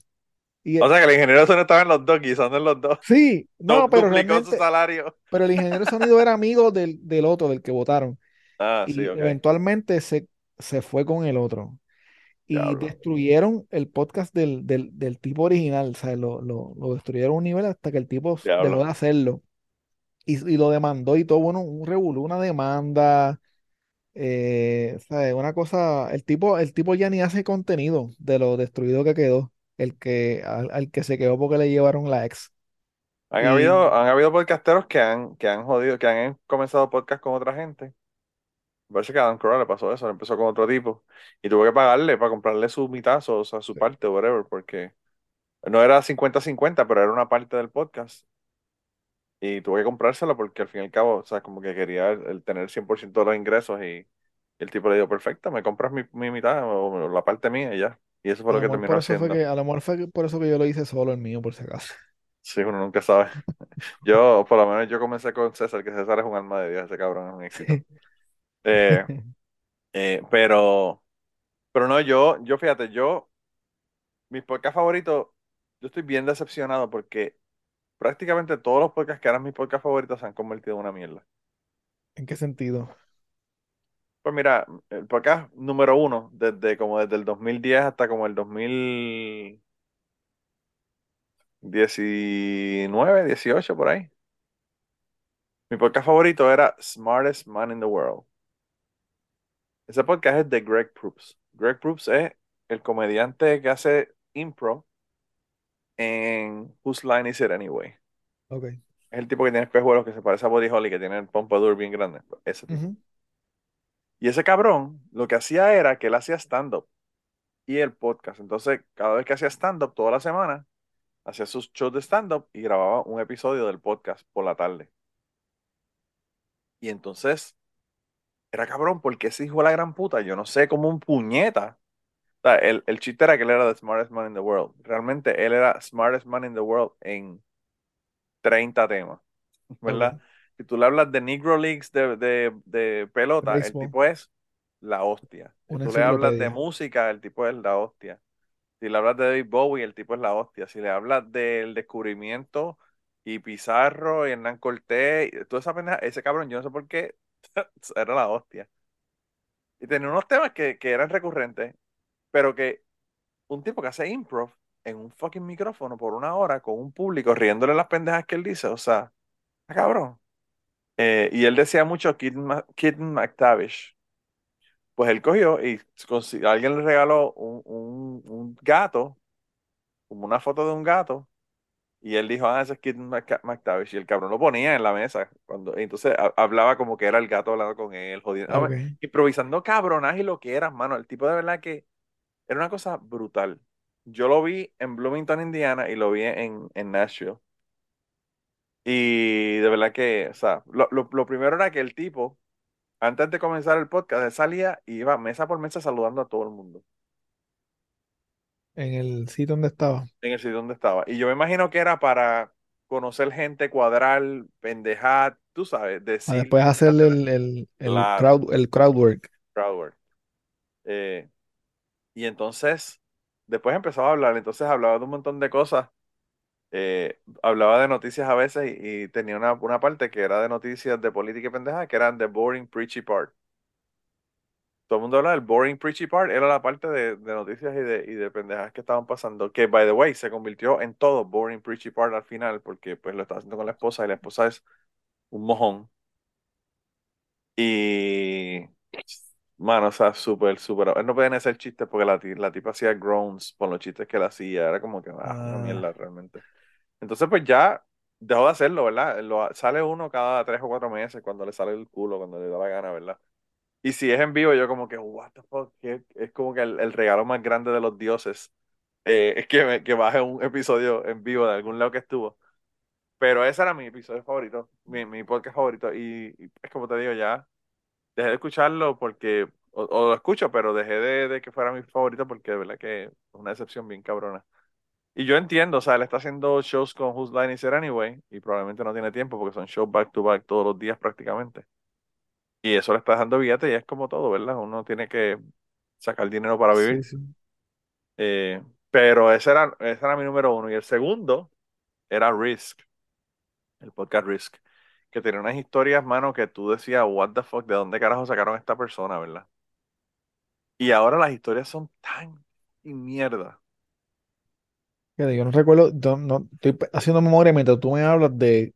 o sea que el ingeniero de sonido estaba en los dos, guisando en los dos. Sí, no, pero realmente, su salario. Pero el ingeniero de sonido era amigo del, del otro, del que votaron. Ah, y sí, eventualmente se, se fue con el otro. Y destruyeron el podcast del, del, del, tipo original. O sea, lo, lo, lo, destruyeron a un nivel hasta que el tipo dejó de hacerlo. Y, y, lo demandó y todo, bueno, un revolú, una demanda. Eh, o una cosa, el tipo, el tipo ya ni hace contenido de lo destruido que quedó el que, al, que se quedó porque le llevaron la ex. Han, habido, han habido podcasteros que han, que han jodido, que han comenzado podcast con otra gente. Parece que a Adam Carolla le pasó eso, empezó con otro tipo. Y tuvo que pagarle para comprarle su mitad, o sea, su parte, whatever, porque no era 50-50, pero era una parte del podcast. Y tuvo que comprárselo porque al fin y al cabo, o sea, como que quería el, tener 100% de los ingresos y, el tipo le dijo, perfecto, me compras mi, mi mitad o la parte mía y ya. Y eso fue lo que terminó haciendo. que, a lo mejor fue por eso que yo lo hice solo el mío, por si acaso. Sí, uno nunca sabe. Yo, por lo menos, yo comencé con César, que César es un alma de Dios, ese cabrón es un éxito. Eh, eh, pero, pero no, yo, yo fíjate, yo, mis podcasts favoritos, yo estoy bien decepcionado porque prácticamente todos los podcasts que eran mis podcasts favoritos se han convertido en una mierda. ¿En qué sentido? Pues mira, el podcast número uno, desde como desde el 2010 hasta como el 2019, 18 por ahí. Mi podcast favorito era Smartest Man in the World. Ese podcast es de Greg Proops. Greg Proops es el comediante que hace impro en Whose Line Is It Anyway. Ok. Es el tipo que tiene espejuelos que se parece a Body Holly, que tiene el pompadour bien grande. Ese tipo. Y ese cabrón lo que hacía era que él hacía stand-up y el podcast. Entonces, cada vez que hacía stand-up toda la semana, hacía sus shows de stand-up y grababa un episodio del podcast por la tarde. Y entonces, era cabrón porque ese hijo de la gran puta, yo no sé cómo un puñeta. Sea, el, el chiste era que él era the smartest man in the world. Realmente él era smartest man in the world en 30 temas, ¿verdad? Si tú le hablas de Negro Leagues de, de, de pelota, el tipo es la hostia. Si tú le hablas de música, el tipo es la hostia. Si le hablas de David Bowie, el tipo es la hostia. Si le hablas del descubrimiento y Pizarro y Hernán Cortés, y toda esa pendeja, ese cabrón, yo no sé por qué, era la hostia. Y tenía unos temas que, que eran recurrentes, pero que un tipo que hace improv en un fucking micrófono por una hora con un público riéndole las pendejas que él dice, o sea, cabrón. Eh, y él decía mucho Ma- Kitten McTavish. Pues él cogió y alguien le regaló un, un- un gato, como una foto de un gato, y él dijo, ah, ese es Mc- McTavish. Y el cabrón lo ponía en la mesa. Cuando, y entonces ha- hablaba como que era el gato hablando con él, jodiendo, Ok. improvisando cabronaje y lo que era, mano. El tipo de verdad que era una cosa brutal. Yo lo vi en Bloomington, Indiana, y lo vi en, en Nashville. Y de verdad que, o sea, lo, lo- lo primero era que el tipo, antes de comenzar el podcast, él salía y iba mesa por mesa saludando a todo el mundo En el sitio donde estaba. en el sitio donde estaba. Y yo me imagino que era para conocer gente, cuadrar, pendejar, tú sabes, decir, después hacer el, el, el Claro. crowd, el crowd work. crowd work. Eh, y entonces, después empezaba a hablar, entonces hablaba de un montón de cosas. Eh, hablaba de noticias a veces y, tenía una, una parte que era de noticias de política y pendeja, que eran the boring, preachy part. Todo el mundo habla del boring, preachy part, era la parte de, de noticias y de, y de pendejas que estaban pasando, que, by the way, se convirtió en todo boring, preachy part al final, porque pues lo estaba haciendo con la esposa y la esposa es un mojón. Y, mano, o sea, súper, súper. Él no podía ni hacer chistes porque la, la tipa hacía groans por los chistes que él hacía. Era como que, ah, Ah. mierda realmente. Entonces, pues ya dejó de hacerlo, ¿verdad? Lo, sale uno cada tres o cuatro meses cuando le sale el culo, cuando le da la gana, ¿verdad? Y si es en vivo, yo como que, what the fuck, ¿Qué? es como que el, el regalo más grande de los dioses eh, es que, me- que baje un episodio en vivo de algún lado que estuvo. Pero ese era mi episodio favorito, mi, mi podcast favorito. Y, y es como te digo, ya dejé de escucharlo porque, o, o lo escucho, pero dejé de, de que fuera mi favorito porque de verdad que es una decepción bien cabrona. Y yo entiendo, o sea, él está haciendo shows con Whose Line Is It Anyway y probablemente no tiene tiempo porque son shows back to back todos los días prácticamente. Y eso le está dejando billete y es como todo, ¿verdad? Uno tiene que sacar dinero para vivir. Sí, sí. Eh, pero ese era, ese era mi número uno. Y el segundo era Risk, el podcast Risk, que tenía unas historias, mano, que tú decías, what the fuck, ¿de dónde carajo sacaron a esta persona, verdad? Y ahora las historias son tan y mierda. Fíjate, yo no recuerdo, yo no, estoy haciendo memoria mientras tú me hablas de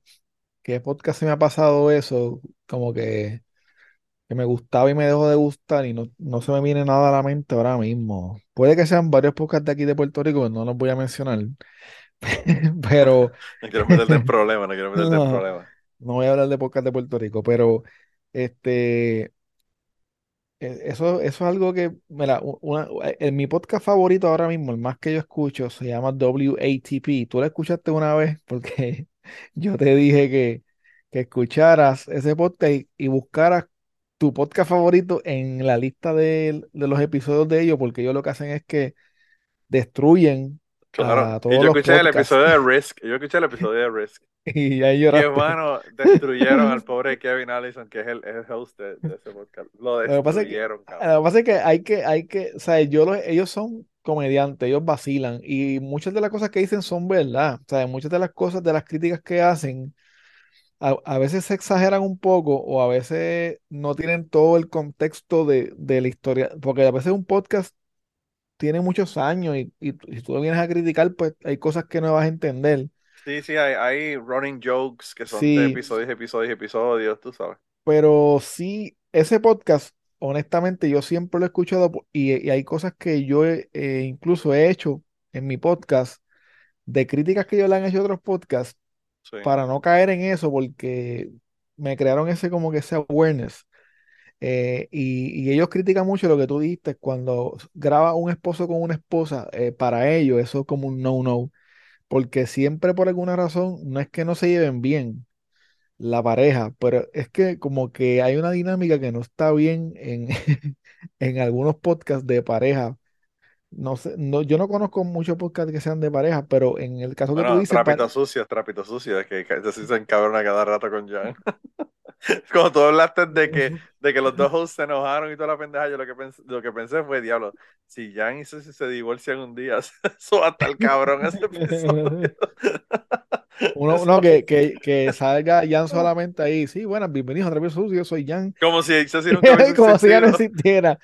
qué podcast se me ha pasado eso, como que, que me gustaba y me dejó de gustar y no, no se me viene nada a la mente ahora mismo. Puede que sean varios podcasts de aquí de Puerto Rico, no los voy a mencionar, pero No quiero meterte en problemas, no quiero meterte en No. problemas. No voy a hablar de podcast de Puerto Rico, pero este, e- eso, eso es algo que, en mi podcast favorito ahora mismo, el más que yo escucho, se llama WATP. ¿Tú lo escuchaste una vez? Porque yo te dije que, que escucharas ese podcast y, y buscaras tu podcast favorito en la lista de, de los episodios de ellos, porque ellos lo que hacen es que destruyen Claro. Y yo escuché el episodio de Risk, yo escuché el episodio de Risk. Y ahí Y lloraste. hermano, destruyeron al pobre Kevin Allison, que es el, host de, de ese podcast. Lo Lo que pasa es que, destruyeron, lo que pasa es que hay que, hay que, o sea, yo los- ellos son comediantes, ellos vacilan y muchas de las cosas que dicen son verdad, o sea, muchas de las cosas, de las críticas que hacen a, veces se exageran un poco o a veces no tienen todo el contexto de, la historia, porque a veces un podcast tiene muchos años y, y, si tú lo vienes a criticar, pues hay cosas que no vas a entender. Sí, sí, hay, running jokes que son de episodios, episodios, episodios, tú sabes. Pero sí, ese podcast, honestamente, yo siempre lo he escuchado y, hay cosas que yo eh, incluso he hecho en mi podcast de críticas que yo le han hecho a otros podcasts para no caer en eso, porque me crearon ese como que ese awareness. Eh, y, ellos critican mucho lo que tú dijiste cuando graba un esposo con una esposa, eh, para ellos eso es como un no-no, porque siempre por alguna razón no es que no se lleven bien la pareja, pero es que como que hay una dinámica que no está bien en, en algunos podcasts de pareja no sé, no, yo no conozco muchos podcasts que sean de pareja, pero en el caso que tú dices. Trapito sucio, trapito sucio, es que se a cada rato con Jan. Como tú hablaste de que, de que los dos hosts se enojaron y toda la pendeja, yo lo que pensé, lo que pensé fue, diablo, si Jan y Ceci se divorcian un día, eso va a estar cabrón ese episodio. Uno, no, que, que, que, salga Jan solamente ahí. Sí, bueno, bienvenidos a Través Sucio, yo soy Jan. Como si nunca Como si ya no existiera.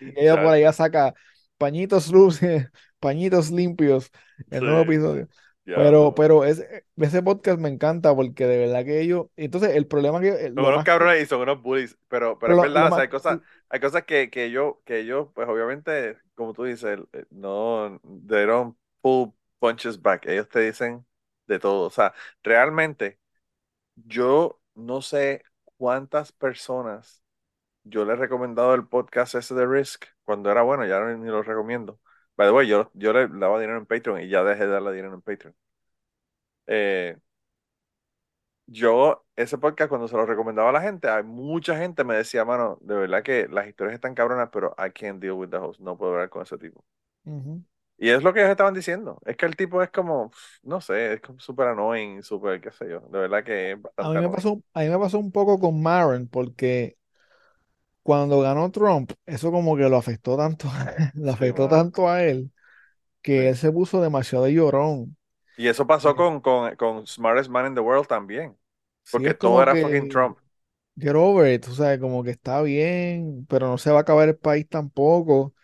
Y ella por allá saca pañitos luces, pañitos limpios, el nuevo episodio. pero, pero ese, ese podcast me encanta porque de verdad que ellos. Entonces, el problema que. Son unos cabrones y son unos bullies, pero, pero es verdad, hay cosas, hay cosas que, que yo, que yo, pues obviamente, como tú dices, no, they don't pull punches back. Ellos te dicen de todo. O sea, realmente, yo no sé cuántas personas yo le he recomendado el podcast ese de Risk cuando era bueno, ya ni lo recomiendo. By the way, yo, yo le daba dinero en Patreon y ya dejé de darle dinero en Patreon. Eh, yo, ese podcast, cuando se lo recomendaba a la gente, hay mucha gente me decía, mano, de verdad que las historias están cabronas, pero I can't deal with the host. No puedo hablar con ese tipo. Y es lo que ellos estaban diciendo. Es que el tipo es como, no sé, es como súper annoying, súper, qué sé yo. De verdad que es a mí, me pasó, a mí me pasó un poco con Maron, porque cuando ganó Trump, eso como que lo afectó tanto, lo afectó tanto a él, que él se puso demasiado llorón. Y eso pasó con, con, con Smartest Man in the World también. Porque todo era fucking Trump. Get over it, o sea, como que está bien, pero no se va a acabar el país tampoco.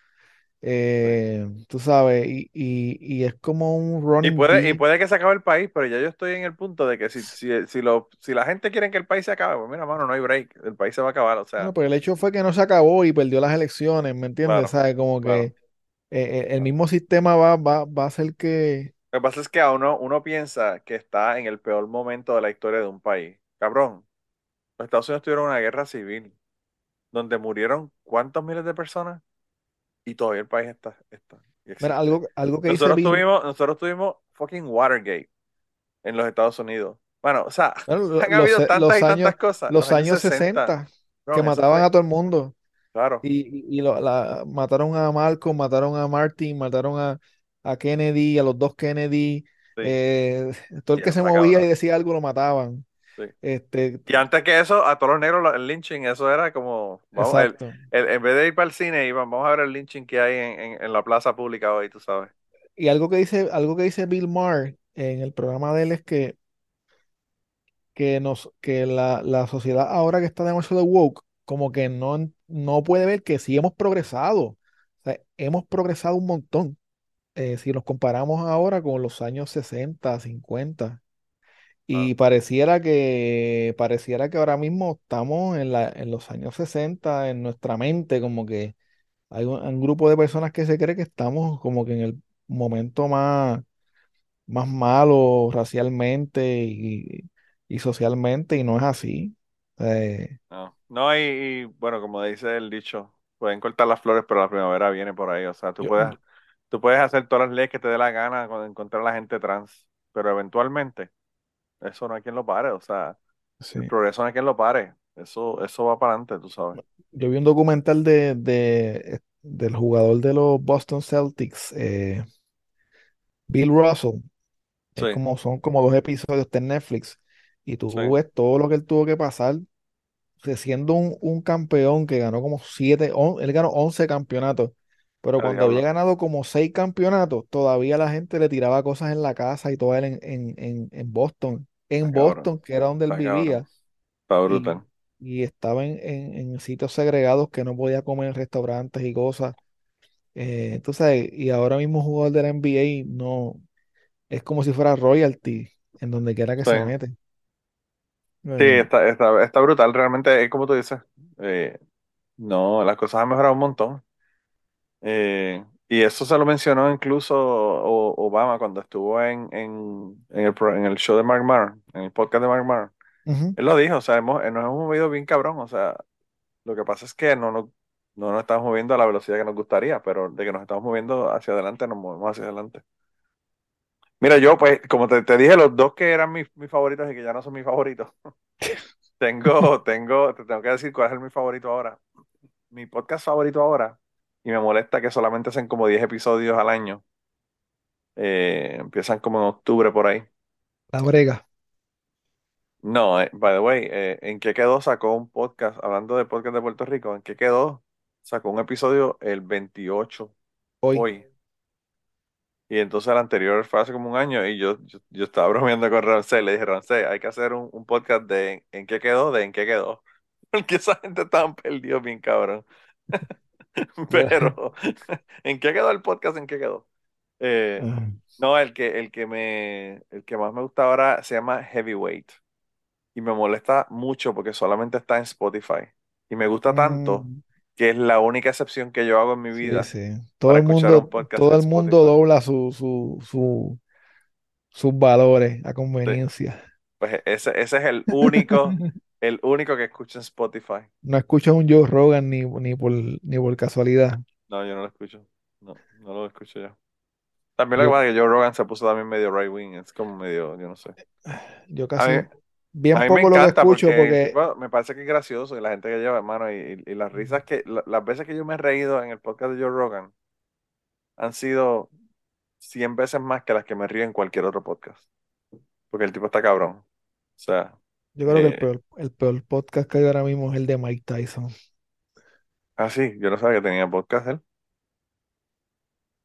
Eh, tú sabes, y, y, y, es como un running. Y puede, y puede que se acabe el país, pero ya yo estoy en el punto de que si, si, si, lo, si la gente quiere que el país se acabe, pues mira, mano, no hay break, el país se va a acabar, o sea. No, pues el hecho fue que no se acabó y perdió las elecciones, ¿me entiendes? ¿Sabes? Como que eh, eh, el mismo sistema va, va, va a hacer que. Lo que pasa es que a uno, uno piensa que está en el peor momento de la historia de un país. Cabrón, los Estados Unidos tuvieron una guerra civil donde murieron ¿cuántos miles de personas? Y todavía el país está. está algo, algo que nosotros tuvimos, nosotros tuvimos fucking Watergate en los Estados Unidos. Bueno, o sea, han habido tantas y tantas cosas. Los, años 60, que mataban a todo el mundo. Claro. Y, y lo, la, mataron a Malcolm, mataron a Martin, mataron a, a Kennedy, a los dos Kennedy. Eh, todo el que se movía y decía algo lo mataban. Este, y antes que eso, a todos los negros el lynching, eso era como, vamos, en vez de ir para el cine, vamos a ver el lynching que hay en, la plaza pública hoy, tú sabes. Y algo que dice, algo que dice Bill Maher en el programa de él es que, que, nos, que la, sociedad ahora que está demasiado woke, como que no, no puede ver que sí hemos progresado. hemos progresado un montón. Eh, si nos comparamos ahora con los años 60, 50, y pareciera que, pareciera que ahora mismo estamos en, la, en los años 60, en nuestra mente, como que hay un, grupo de personas que se cree que estamos como que en el momento más, más malo racialmente y, socialmente, y no es así. Eh, no, no y, bueno, como dice el dicho, pueden cortar las flores, pero la primavera viene por ahí. O sea, tú puedes, tú puedes hacer todas las leyes que te dé la gana con encontrar a la gente trans, pero eventualmente eso no hay quien lo pare, o sea, el progreso no hay quien lo pare. Eso, eso va para adelante, tú sabes. Yo vi un documental de, de del jugador de los Boston Celtics, eh, Bill Russell. como, son como dos episodios de Netflix. Y tú ves todo lo que él tuvo que pasar siendo un, un campeón que ganó como siete, él ganó 11 campeonatos. Pero cuando había ganado como seis campeonatos, todavía la gente le tiraba cosas en la casa y todo él en, en, en, en Boston. En Boston, que era donde él vivía. Está brutal. Y, estaba en, en, sitios segregados que no podía comer en restaurantes y cosas. Eh, entonces, y ahora mismo jugador de la NBA no es como si fuera royalty en donde quiera que se mete. Sí, está, está, brutal, realmente es como tú dices. Eh, no, las cosas han mejorado un montón. Eh, y eso se lo mencionó incluso Obama cuando estuvo en, en, el, en el show de Mark Maron, en el podcast de Mark Maron. Él lo dijo, o sea, hemos, nos hemos movido bien cabrón, o sea, lo que pasa es que no, no, no nos estamos moviendo a la velocidad que nos gustaría, pero de que nos estamos moviendo hacia adelante, nos movemos hacia adelante. Mira, yo, pues, como te, dije, los dos que eran mis, favoritos y que ya no son mis favoritos, tengo, tengo, te tengo que decir cuál es mi favorito ahora. Mi podcast favorito ahora, y me molesta que solamente hacen como 10 episodios al año. Eh, empiezan como en octubre por ahí. La brega. No, eh, by the way, eh, ¿en qué quedó? Sacó un podcast, hablando de podcast de Puerto Rico, ¿en qué quedó? Sacó un episodio el 28, hoy. hoy. Y entonces el anterior fue hace como un año y yo, yo, estaba bromeando con Rancé, le dije, Rancé, hay que hacer un, podcast de en qué quedó, de en qué quedó. Porque esa gente estaba perdido bien cabrón. Pero, ¿en qué quedó el podcast? ¿En qué quedó? Eh, no, el que, el que me, el que más me gusta ahora se llama Heavyweight. Y me molesta mucho porque solamente está en Spotify. Y me gusta tanto mm que es la única excepción que yo hago en mi vida. Sí, Todo el mundo, todo el mundo dobla su, su, su, sus valores a conveniencia. Pues ese, ese es el único, el único que escucho en Spotify. No escucho un Joe Rogan ni, ni, por, ni por casualidad. No, yo no lo escucho. No, no lo escucho ya. También lo que pasa es que Joe Rogan se puso también medio right wing, es como medio, yo no sé. Yo casi, bien poco lo que escucho porque, me parece que es gracioso y la gente que lleva, hermano, y, y las risas que, las veces que yo me he reído en el podcast de Joe Rogan han sido 100 veces más que las que me río en cualquier otro podcast. Porque el tipo está cabrón. O sea. Yo creo que el eh, peor, el peor podcast que hay ahora mismo es el de Mike Tyson. Ah, sí, yo no sabía que tenía podcast él.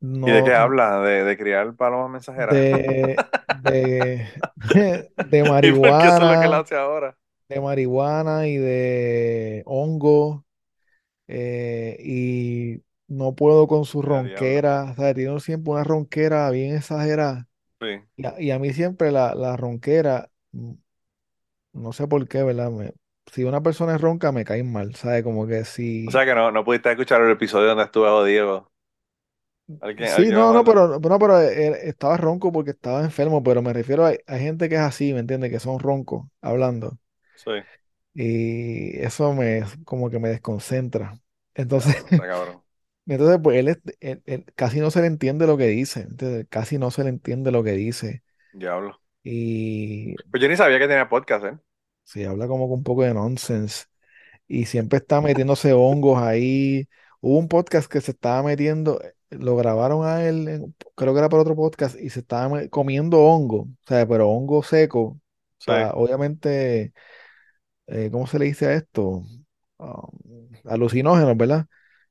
¿Y de qué habla? ¿De, de criar palomas mensajeras? De, de, marihuana. es lo que ahora? De marihuana y de hongo. Eh, y no puedo con su ronquera. O sea, tiene siempre una ronquera bien exagerada. Sí. Y, a, mí siempre la, la, ronquera, no sé por qué, ¿verdad? si una persona es ronca, me cae mal, ¿sabes? Como que si... O sea, que no, no pudiste escuchar el episodio donde estuvo Diego sí, no, no, pero, no, pero eh, estaba ronco porque estaba enfermo, pero me refiero a, a gente que es así, ¿me entiendes? Que son roncos hablando. Sí. Y eso me, como que me desconcentra. Entonces, entonces pues él, casi no se le entiende lo que dice, Casi no se le entiende lo que dice. Diablo. Y Pues yo ni sabía que tenía podcast, ¿eh? Sí, habla como con un poco de nonsense. Y siempre está metiéndose hongos ahí. Hubo un podcast que se estaba metiendo, lo grabaron a él, creo que era para otro podcast, y se estaba comiendo hongo, o sea, pero hongo seco. O sea, obviamente, eh, ¿cómo se le dice a esto? Um, alucinógenos, ¿verdad?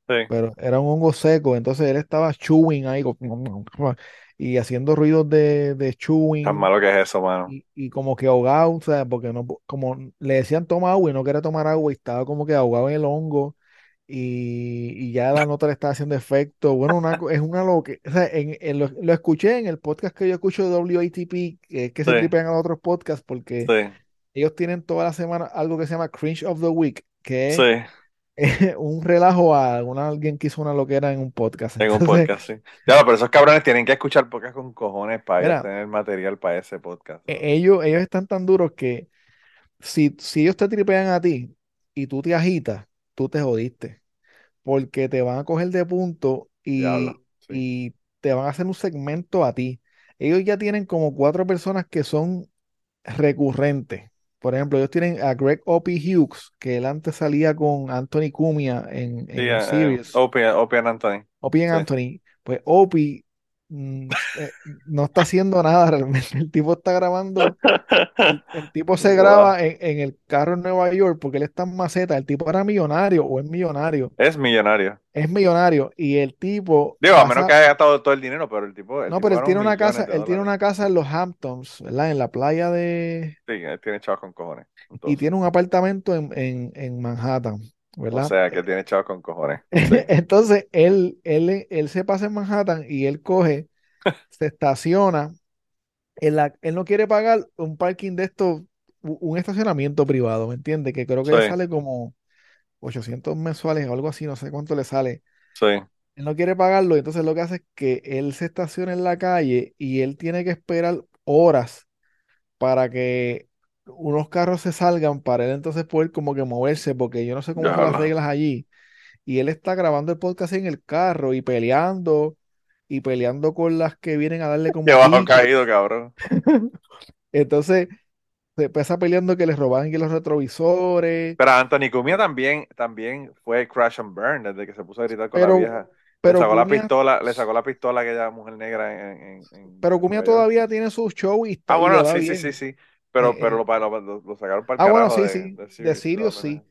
Sí. Pero era un hongo seco, entonces él estaba chewing ahí y haciendo ruidos de, de chewing. Tan malo que es eso, mano. Y, como que ahogado, o sea, porque no, como le decían toma agua y no quería tomar agua y estaba como que ahogado en el hongo y, ya la nota le está haciendo efecto. Bueno, una, es una lo que, o sea, en, lo, escuché en el podcast que yo escucho de WATP, que, que se tripean a otros podcasts, porque ellos tienen toda la semana algo que se llama Cringe of the Week, que es un relajo a alguien que hizo una loquera en un podcast. En un podcast, sí. Ya, pero esos cabrones tienen que escuchar podcast con cojones para tener material para ese podcast. E, ellos, ellos están tan duros que si, si ellos te tripean a ti y tú te agitas, tú te jodiste. Porque te van a coger de punto y, y te van a hacer un segmento a ti. Ellos ya tienen como cuatro personas que son recurrentes. Por ejemplo, ellos tienen a Greg Opie Hughes, que él antes salía con Anthony Cumia en, en sí, Opie, Opie and Anthony. Opie and Anthony. Pues Opie eh, no está haciendo nada realmente. El tipo está grabando. El, tipo se graba en, el carro en Nueva York porque él está en maceta. El tipo era millonario o es millonario. Es millonario. Es millonario. Y el tipo. Digo, a menos que haya gastado todo el dinero, pero el tipo. no, pero él tiene una casa, él tiene una casa en los Hamptons, ¿verdad? En la playa de. Sí, él tiene chavos con cojones. Y tiene un apartamento en, en Manhattan. ¿Verdad? O sea, que tiene chavos con cojones. Entonces, él, él, él se pasa en Manhattan y él coge, se estaciona. Él, él no quiere pagar un parking de esto, un estacionamiento privado, ¿me entiendes? Que creo que le sale como 800 mensuales o algo así, no sé cuánto le sale. Sí. Él no quiere pagarlo, entonces lo que hace es que él se estaciona en la calle y él tiene que esperar horas para que unos carros se salgan para él entonces poder como que moverse, porque yo no sé cómo son las reglas allí. Y él está grabando el podcast en el carro y peleando y peleando con las que vienen a darle como. Qué bajo caído, cabrón. entonces se empieza peleando que les robaban que los retrovisores. Pero Anthony Cumia también, también fue crash and burn desde que se puso a gritar con la vieja. Pero le sacó, la pistola, le sacó la pistola a aquella mujer negra en. pero Cumia todavía tiene su show y está. Ah, bueno, sí, sí, sí, sí. Pero, pero lo, lo, sacaron para el Ah, bueno, sí, sí. De Sirius, sí.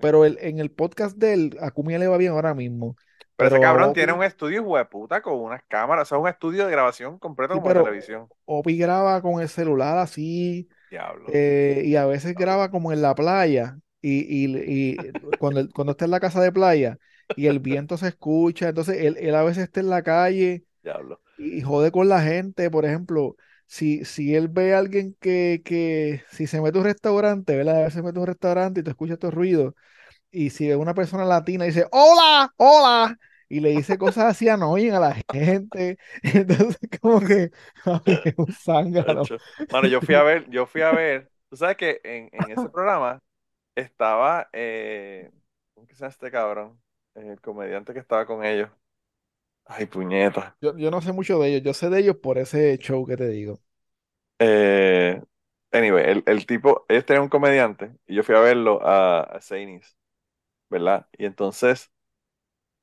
Pero el, en el podcast de él, a Kumia le va bien ahora mismo. Pero, ese cabrón tiene un estudio puta con unas cámaras, o sea, un estudio de grabación completo como televisión. Opi graba con el celular así. Diablo. Eh, y a veces graba como en la playa. Y, y, y cuando, cuando está en la casa de playa y el viento se escucha, entonces él, él a veces está en la calle Diablo. y jode con la gente, por ejemplo si, si él ve a alguien que, que, si se mete a un restaurante, ¿verdad? A veces se mete a un restaurante y te escucha estos ruidos, y si ve una persona latina y dice, hola, hola, y le dice cosas así annoying a la gente, entonces como que un zángano. Mano, yo fui a ver, yo fui a ver, tú sabes que en, en ese programa estaba, eh, ¿cómo se llama este cabrón? El comediante que estaba con ellos. Ay, puñeta. Yo, yo no sé mucho de ellos, yo sé de ellos por ese show que te digo. Eh, anyway, el, el tipo, ellos tenían un comediante y yo fui a verlo a, a ¿verdad? Y entonces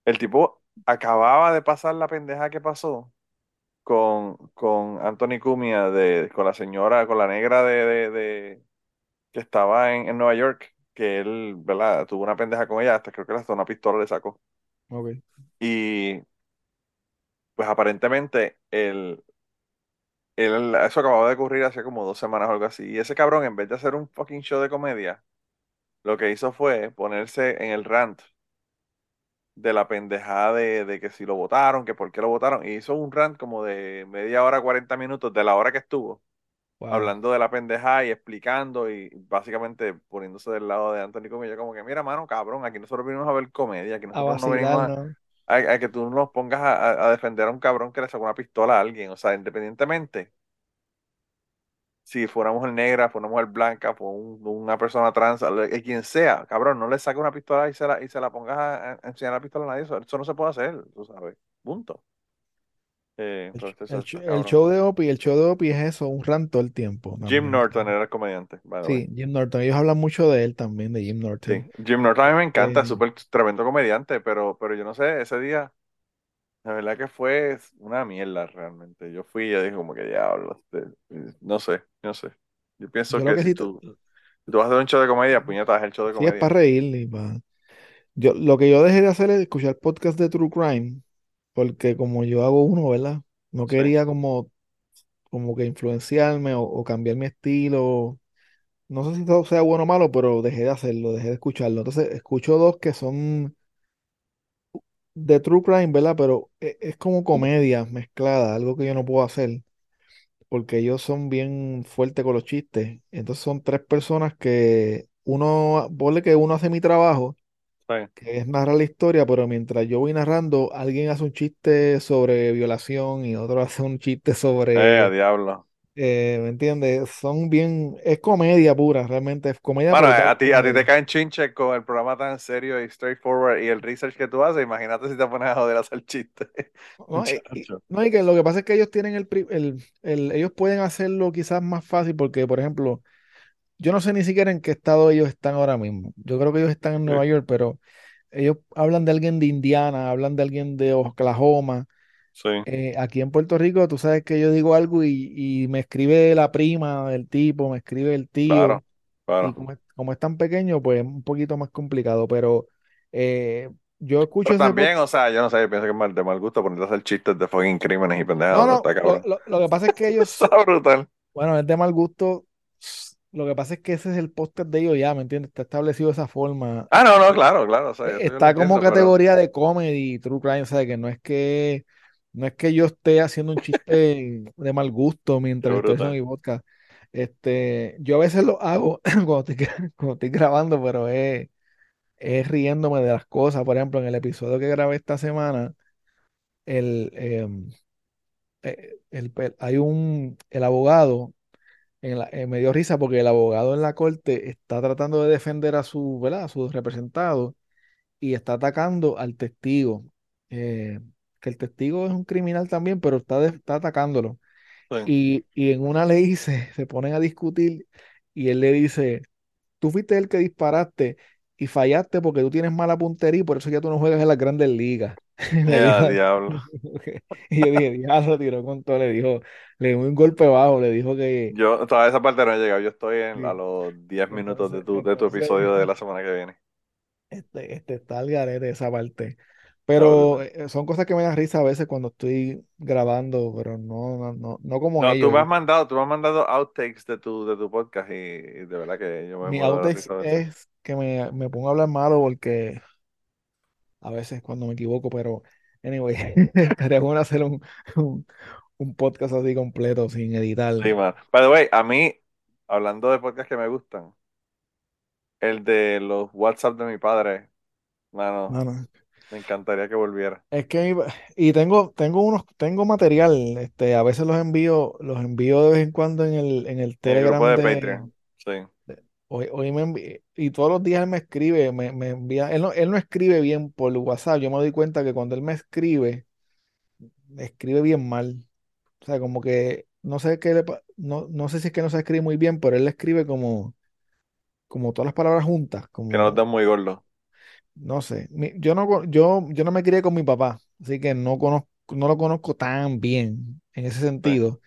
el tipo acababa de pasar la pendeja que pasó con, con Anthony Cumia, de, con la señora, con la negra de, de, de- que estaba en, en Nueva York, que él, ¿verdad? Tuvo una pendeja con ella, hasta creo que hasta una pistola le sacó. Ok. Y pues aparentemente el, eso acababa de ocurrir hace como dos semanas o algo así. Y ese cabrón, en vez de hacer un fucking show de comedia, lo que hizo fue ponerse en el rant de la pendejada de, que si lo votaron, que por qué lo votaron. Y hizo un rant como de media hora, 40 minutos de la hora que estuvo. Hablando de la pendejada y explicando y básicamente poniéndose del lado de Anthony yo como que, mira, mano, cabrón, aquí nosotros vinimos a ver comedia, aquí nosotros no venimos a, que tú nos pongas a, defender a un cabrón que le sacó una pistola a alguien. O sea, independientemente, si fuera mujer negra, fuera mujer blanca, fue una persona trans, quien sea, cabrón, no le saque una pistola y se la, y se la pongas a, enseñar la pistola a nadie. Eso, no se puede hacer, tú sabes. Punto. Eh, el, show de Opie, el show de Opie es eso, un rant todo el tiempo. Jim Norton era el comediante. Sí, Jim Norton. Ellos hablan mucho de él también, de Jim Norton. Sí, Jim Norton a mí me encanta, eh, súper tremendo comediante, pero, pero yo no sé, ese día, la verdad que fue una mierda realmente. Yo fui y dije como que diablo, este, no sé, no sé. Yo pienso que, si, tú, tú, vas a hacer un show de comedia, puñetas, el show de comedia. Sí, es para reír. Yo, lo que yo dejé de hacer es escuchar podcast de True Crime porque como yo hago uno, ¿verdad? No quería como, como que influenciarme o, cambiar mi estilo. No sé si todo sea bueno o malo, pero dejé de hacerlo, dejé de escucharlo. Entonces, escucho dos que son de true crime, ¿verdad? Pero e, es, como comedia mezclada, algo que yo no puedo hacer, porque ellos son bien fuertes con los chistes. Entonces son tres personas que uno, ponle que uno hace mi trabajo que es narrar la historia, pero mientras yo voy narrando, alguien hace un chiste sobre violación y otro hace un chiste sobre... Eh, diablo. Eh, ¿me entiendes? Son bien... Es comedia pura, realmente es comedia. Bueno, a ti, a ti te caen chinches con el programa tan serio y straightforward y el research que tú haces, imagínate si te pones a joder a hacer chistes. No, y, que lo que pasa es que ellos tienen el, el, el... Ellos pueden hacerlo quizás más fácil porque, por ejemplo yo no sé ni siquiera en qué estado ellos están ahora mismo. Yo creo que ellos están en Nueva York, pero ellos hablan de alguien de Indiana, hablan de alguien de Oklahoma, Eh, aquí en Puerto Rico, tú sabes que yo digo algo y, me escribe la prima del tipo, me escribe el tío. Y como es, tan pequeño, pues es un poquito más complicado. Pero eh, yo escucho. Pero también, o sea, yo no sé, yo pienso que es mal, de mal gusto ponerte a hacer chistes de fucking crímenes y pendejadas. No, no, lo, lo, que pasa es que ellos. Está brutal. Bueno, es de mal gusto lo que pasa es que ese es el podcast de ellos ya, ¿me entiendes? Está establecido de esa forma. Ah, no, no, claro, claro. está como categoría de comedy, true crime, o sea, que no es que no es que yo esté haciendo un chiste de mal gusto mientras estoy haciendo mi podcast. Este, yo a veces lo hago cuando estoy, grabando, pero es, es, riéndome de las cosas. Por ejemplo, en el episodio que grabé esta semana, el, em, eh, el, hay un, el abogado eh, me dio risa porque el abogado en la corte está tratando de defender a su, ¿verdad? A su representado y está atacando al testigo. Eh, que el testigo es un criminal también, pero está, está atacándolo. Y, en una ley se, se ponen a discutir y él le dice, tú fuiste el que disparaste y fallaste porque tú tienes mala puntería y por eso ya tú no juegas en las grandes ligas. diablo. y yo dije, diablo, tiró con todo, le dijo, le dio un golpe bajo, le dijo que... Yo, toda esa parte no he llegado, yo estoy en, a los 10 minutos de tu, de tu episodio de la semana que viene. Este, este está al garete esa parte. Pero eh, son cosas que me dan risa a veces cuando estoy grabando, pero no, no, no, como no, ellos. tú me has mandado, tú me has mandado outtakes de tu, de tu podcast y, de verdad que yo me Mi outtakes es que me, me pongo a hablar malo porque a veces cuando me equivoco, pero anyway, estaría bueno hacer un, un, podcast así completo sin editar. Sí, man. By the way, a mí, hablando de podcasts que me gustan, el de los WhatsApp de mi padre, mano, me encantaría que volviera. Es que y tengo, tengo unos, tengo material, este, a veces los envío, los envío de vez en cuando en el, en el Telegram de, Patreon. Sí. Hoy, hoy me y todos los días él me escribe, me, me envía, él no, él no escribe bien por WhatsApp, yo me doy cuenta que cuando él me escribe, me escribe bien mal. O sea, como que no sé qué le, no, no sé si es que no se escribe muy bien, pero él le escribe como, como todas las palabras juntas. Como, que no está muy gordo. No sé. yo no yo, yo no me crié con mi papá, así que no conozco, no lo conozco tan bien en ese sentido.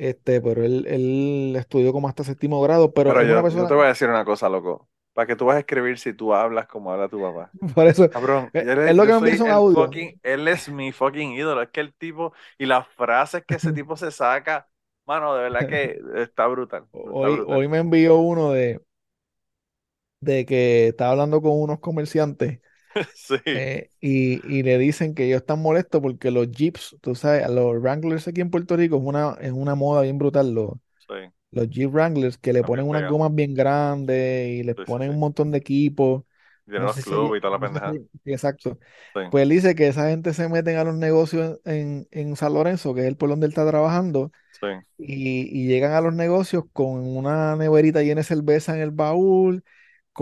Este, pero él, él estudió como hasta séptimo grado, pero, pero yo, te voy a decir una cosa, loco. ¿Para que tú vas a escribir si tú hablas como habla tu papá? Por eso. Cabrón, eh, es, lo que me un audio. él es mi fucking ídolo. Es que el tipo y las frases que ese tipo se saca, mano, de verdad que está brutal. hoy, hoy me envió uno de, de que estaba hablando con unos comerciantes Sí. Eh, y, le dicen que ellos están molestos porque los Jeeps, tú sabes, los Wranglers aquí en Puerto Rico es una, es una moda bien brutal. Los, los Jeep Wranglers que le ponen unas gomas bien grandes y les ponen un montón de equipos. Y los clubes y toda la pendeja. exacto. Pues él dice que esa gente se meten a los negocios en, en San Lorenzo, que es el pueblo donde él está trabajando, y, y llegan a los negocios con una neverita llena de cerveza en el baúl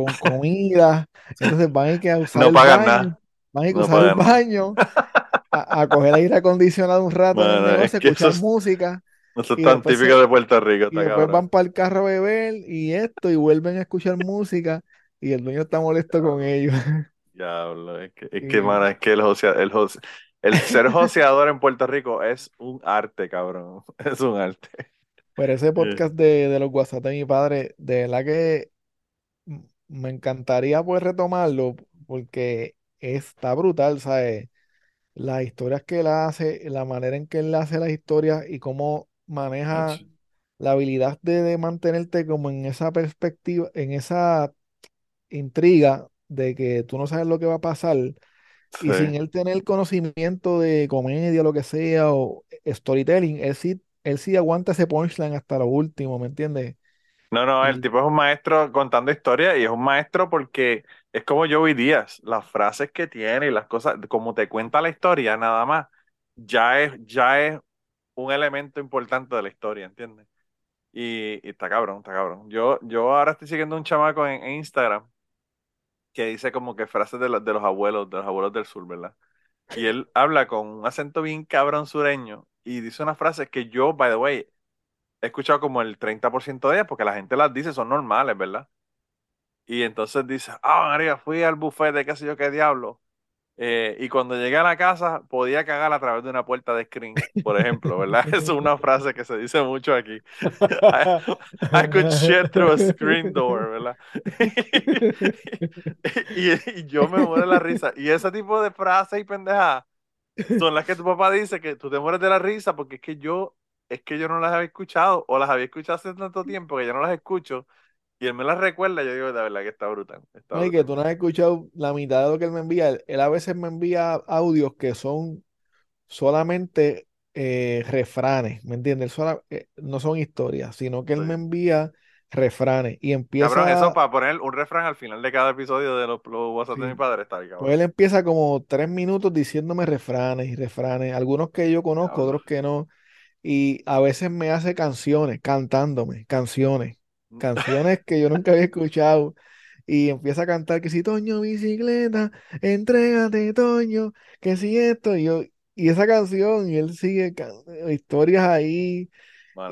con comida. Entonces van a ir a usar no el pagan baño, nada. van a ir a usar el baño, a, a, coger aire acondicionado un rato en el negocio, escuchar música. Eso es tan típico de Puerto Rico. Y después van para el carro a beber y esto, y vuelven a escuchar música, y el dueño está molesto con ellos. Diablo, es que, es que, man, es que el, el, el ser joseador en Puerto Rico es un arte, cabrón. Es un arte. Pero ese podcast de, de los WhatsApp de mi padre, de verdad que me encantaría poder retomarlo porque está brutal, ¿sabes? Las historias que él hace, la manera en que él hace las historias y cómo maneja la habilidad de, mantenerte como en esa perspectiva, en esa intriga de que tú no sabes lo que va a pasar y sin él tener conocimiento de comedia, lo que sea, o storytelling, él sí, él sí aguanta ese punchline hasta lo último, ¿me entiendes? No, no, el tipo es un maestro contando historias y es un maestro porque es como Joey Díaz, las frases que tiene y las cosas, como te cuenta la historia, nada más, ya es, ya es un elemento importante de la historia, ¿entiendes? Y, está cabrón, está cabrón. Yo, yo ahora estoy siguiendo un chamaco en, Instagram que dice como que frases de, de los abuelos, de los abuelos del sur, ¿verdad? Y él habla con un acento bien cabrón sureño y dice unas frases que yo, by the way, he escuchado como el 30% de ellas porque la gente las dice, son normales, ¿verdad? Y entonces dice, ah, María, fui al buffet de qué sé yo qué diablo. Eh, y cuando llegué a la casa podía cagar a través de una puerta de screen, por ejemplo, ¿verdad? es una frase que se dice mucho aquí. I, could shit through a screen door, ¿verdad? y, yo me muero de la risa. Y ese tipo de frases y pendejadas son las que tu papá dice que tú te mueres de la risa porque es que yo, es que yo no las había escuchado o las había escuchado hace tanto tiempo que ya no las escucho y él me las recuerda, yo digo, de verdad que está brutal. Está que tú no has escuchado la mitad de lo que él me envía. Él, a veces me envía audios que son solamente eh, refranes, ¿me entiendes? Eh, no son historias, sino que él me envía refranes y empieza... Cabrón, eso para poner un refrán al final de cada episodio de los, WhatsApp de mi padre está ahí, Pues él empieza como tres minutos diciéndome refranes y refranes, algunos que yo conozco, otros que no, y a veces me hace canciones, cantándome, canciones canciones que yo nunca había escuchado. Y empieza a cantar que si Toño bicicleta, entrégate Toño, que si esto, y yo, y esa canción, y él sigue historias ahí.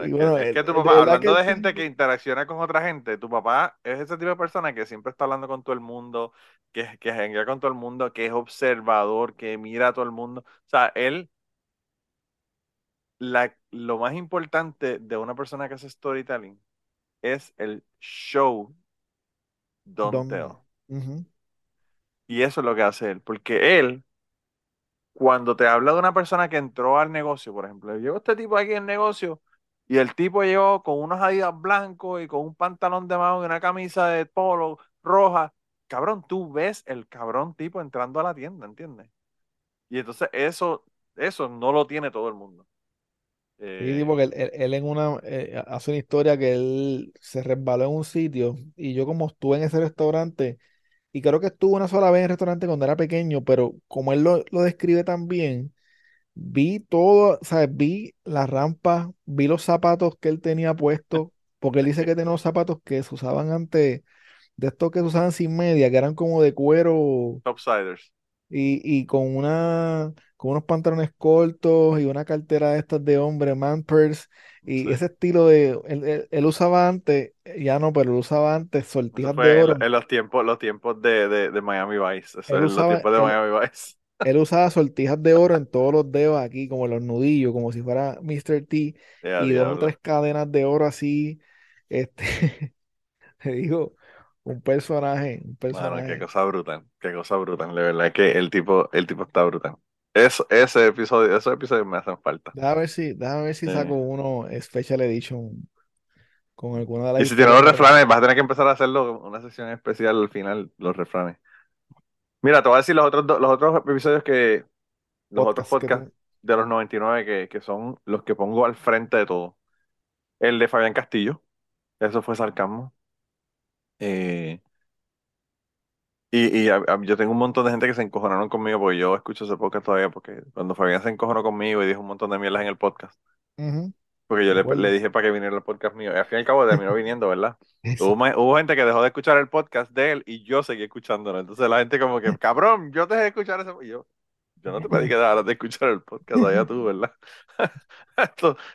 es, que, tu papá, hablando de gente que interacciona con otra gente, tu papá es ese tipo de persona que siempre está hablando con todo el mundo, que, que con todo el mundo, que es observador, que mira a todo el mundo. O sea, él, la, lo más importante de una persona que hace storytelling es el show don't, tell. Y eso es lo que hace él, porque él, cuando te habla de una persona que entró al negocio, por ejemplo, llegó este tipo aquí en el negocio y el tipo llegó con unos adidas blancos y con un pantalón de mano y una camisa de polo roja, cabrón, tú ves el cabrón tipo entrando a la tienda, ¿entiendes? Y entonces eso, eso no lo tiene todo el mundo. Sí, porque eh, él, en una eh, hace una historia que él se resbaló en un sitio y yo como estuve en ese restaurante y creo que estuve una sola vez en el restaurante cuando era pequeño, pero como él lo, describe tan bien, vi todo, ¿sabes? Vi la rampa, vi los zapatos que él tenía puestos, porque él dice que tenía los zapatos que se usaban antes, de estos que se usaban sin media, que eran como de cuero. Topsiders. Y, y con una con unos pantalones cortos y una cartera de estas de hombre, man purse, y ese estilo de, él, usaba antes, ya no, pero él usaba antes sortijas de oro. En, los tiempos, los tiempos de, de, Miami Vice, eso los tiempos de Miami Vice. Él usaba sortijas de oro en todos los dedos aquí, como los nudillos, como si fuera Mr. T, y dos o tres cadenas de oro así, este, te digo, un personaje, un personaje. qué cosa brutal, qué cosa brutal, de verdad es que el tipo, el tipo está brutal ese episodio, esos episodios me hacen falta. Déjame ver si, déjame ver si saco uno Special Edition con alguna de las. Y si tiene los refranes, vas a tener que empezar a hacerlo una sesión especial al final, los refranes. Mira, te voy a decir los otros, los otros episodios que. Los otros podcasts de los 99 que, que son los que pongo al frente de todo. El de Fabián Castillo. Eso fue sarcasmo. Eh, y, y yo tengo un montón de gente que se encojonaron conmigo porque yo escucho ese podcast todavía, porque cuando Fabián se encojonó conmigo y dijo un montón de mierdas en el podcast, porque yo le, dije para que viniera el podcast mío, y al fin y al cabo terminó viniendo, ¿verdad? Hubo, hubo, gente que dejó de escuchar el podcast de él y yo seguí escuchándolo. Entonces la gente como que, cabrón, yo te dejé de escuchar eso. Y yo, yo no te pedí que dejaras de escuchar el podcast allá tú, ¿verdad?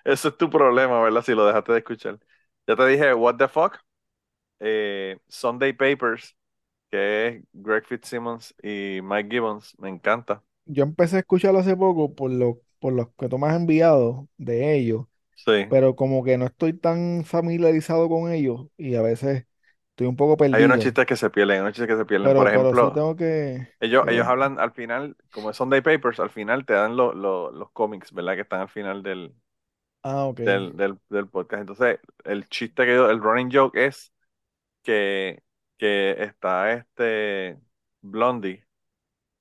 eso es tu problema, ¿verdad? Si lo dejaste de escuchar. Ya te dije, what the fuck? Eh, Sunday Papers que es Greg Fitzsimmons y Mike Gibbons. Me encanta. Yo empecé a escucharlo hace poco por lo, por los que tú me has enviado de ellos. Sí. Pero como que no estoy tan familiarizado con ellos y a veces estoy un poco perdido. Hay unos chistes que se pierden, hay unos chistes que se pierden. Por ejemplo, tengo que, ellos, ellos hablan al final, como son Sunday Papers, al final te dan los cómics, ¿verdad? Que están al final del, ah, del, del, del, podcast. Entonces, el chiste que yo, el running joke es que que está este Blondie,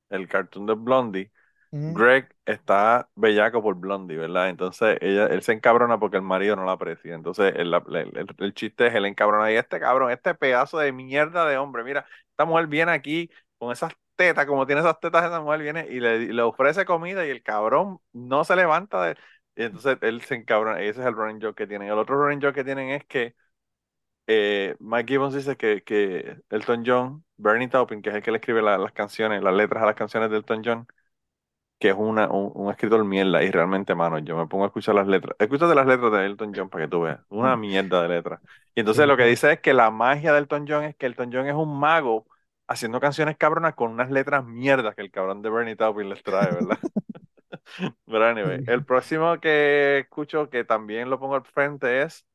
el cartoon de Blondie. Greg está bellaco por Blondie, ¿verdad? Entonces ella, él se encabrona porque el marido no la aprecia. Entonces el, el, chiste es el encabrona y este cabrón, este pedazo de mierda de hombre, mira, esta mujer viene aquí con esas tetas, como tiene esas tetas, esa mujer viene y le, ofrece comida y el cabrón no se levanta de... Y entonces él se encabrona y ese es el running joke que tienen. El otro running joke que tienen es que eh, Mike Gibbons dice que, que Elton John, Bernie Taupin, que es el que le escribe las canciones, las letras a las canciones de Elton John, que es una, un, escritor mierda. Y realmente, mano, yo me pongo a escuchar las letras. Escúchate las letras de Elton John para que tú veas. Una mm. mierda de letras. Y entonces lo que dice es que la magia de Elton John es que Elton John es un mago haciendo canciones cabronas con unas letras mierdas que el cabrón de Bernie Taupin les trae, ¿verdad? Pero anyway, el próximo que escucho, que también lo pongo al frente, es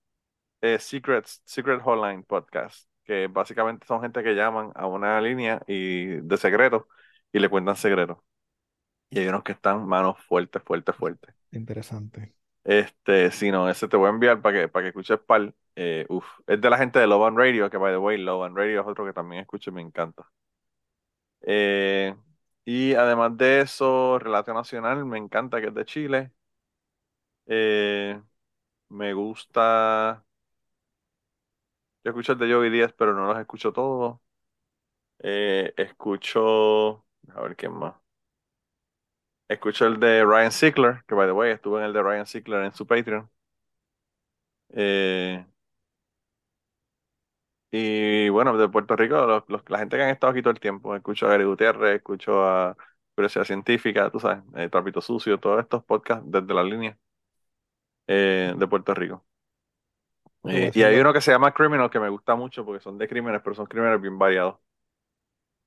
eh, Secrets, Secret Hotline Podcast, que básicamente son gente que llaman a una línea y, de secreto y le cuentan secretos. Y hay unos que están manos fuertes, fuertes, fuertes. Interesante. Este, si no, ese te voy a enviar para que, para que escuches pal. Eh, uf, es de la gente de Love and Radio, que by the way, Love and Radio es otro que también escucho y me encanta. Eh, y además de eso, Relato Nacional, me encanta que es de Chile. Eh, me gusta. Yo escucho el de Joey Díaz, pero no los escucho todos. escucho. A ver quién más. Escucho el de Ryan Sickler, que by the way, estuve en el de Ryan Sickler en su Patreon. Eh, y bueno, de Puerto Rico, la gente que han estado aquí todo el tiempo, escucho a Gary Gutiérrez, escucho a Curiosidad Científica, tú sabes, eh, Trapito Sucio, todos estos podcasts desde la línea eh, de Puerto Rico. Y hay uno que se llama Criminal que me gusta mucho porque son de crímenes, pero son crímenes bien variados.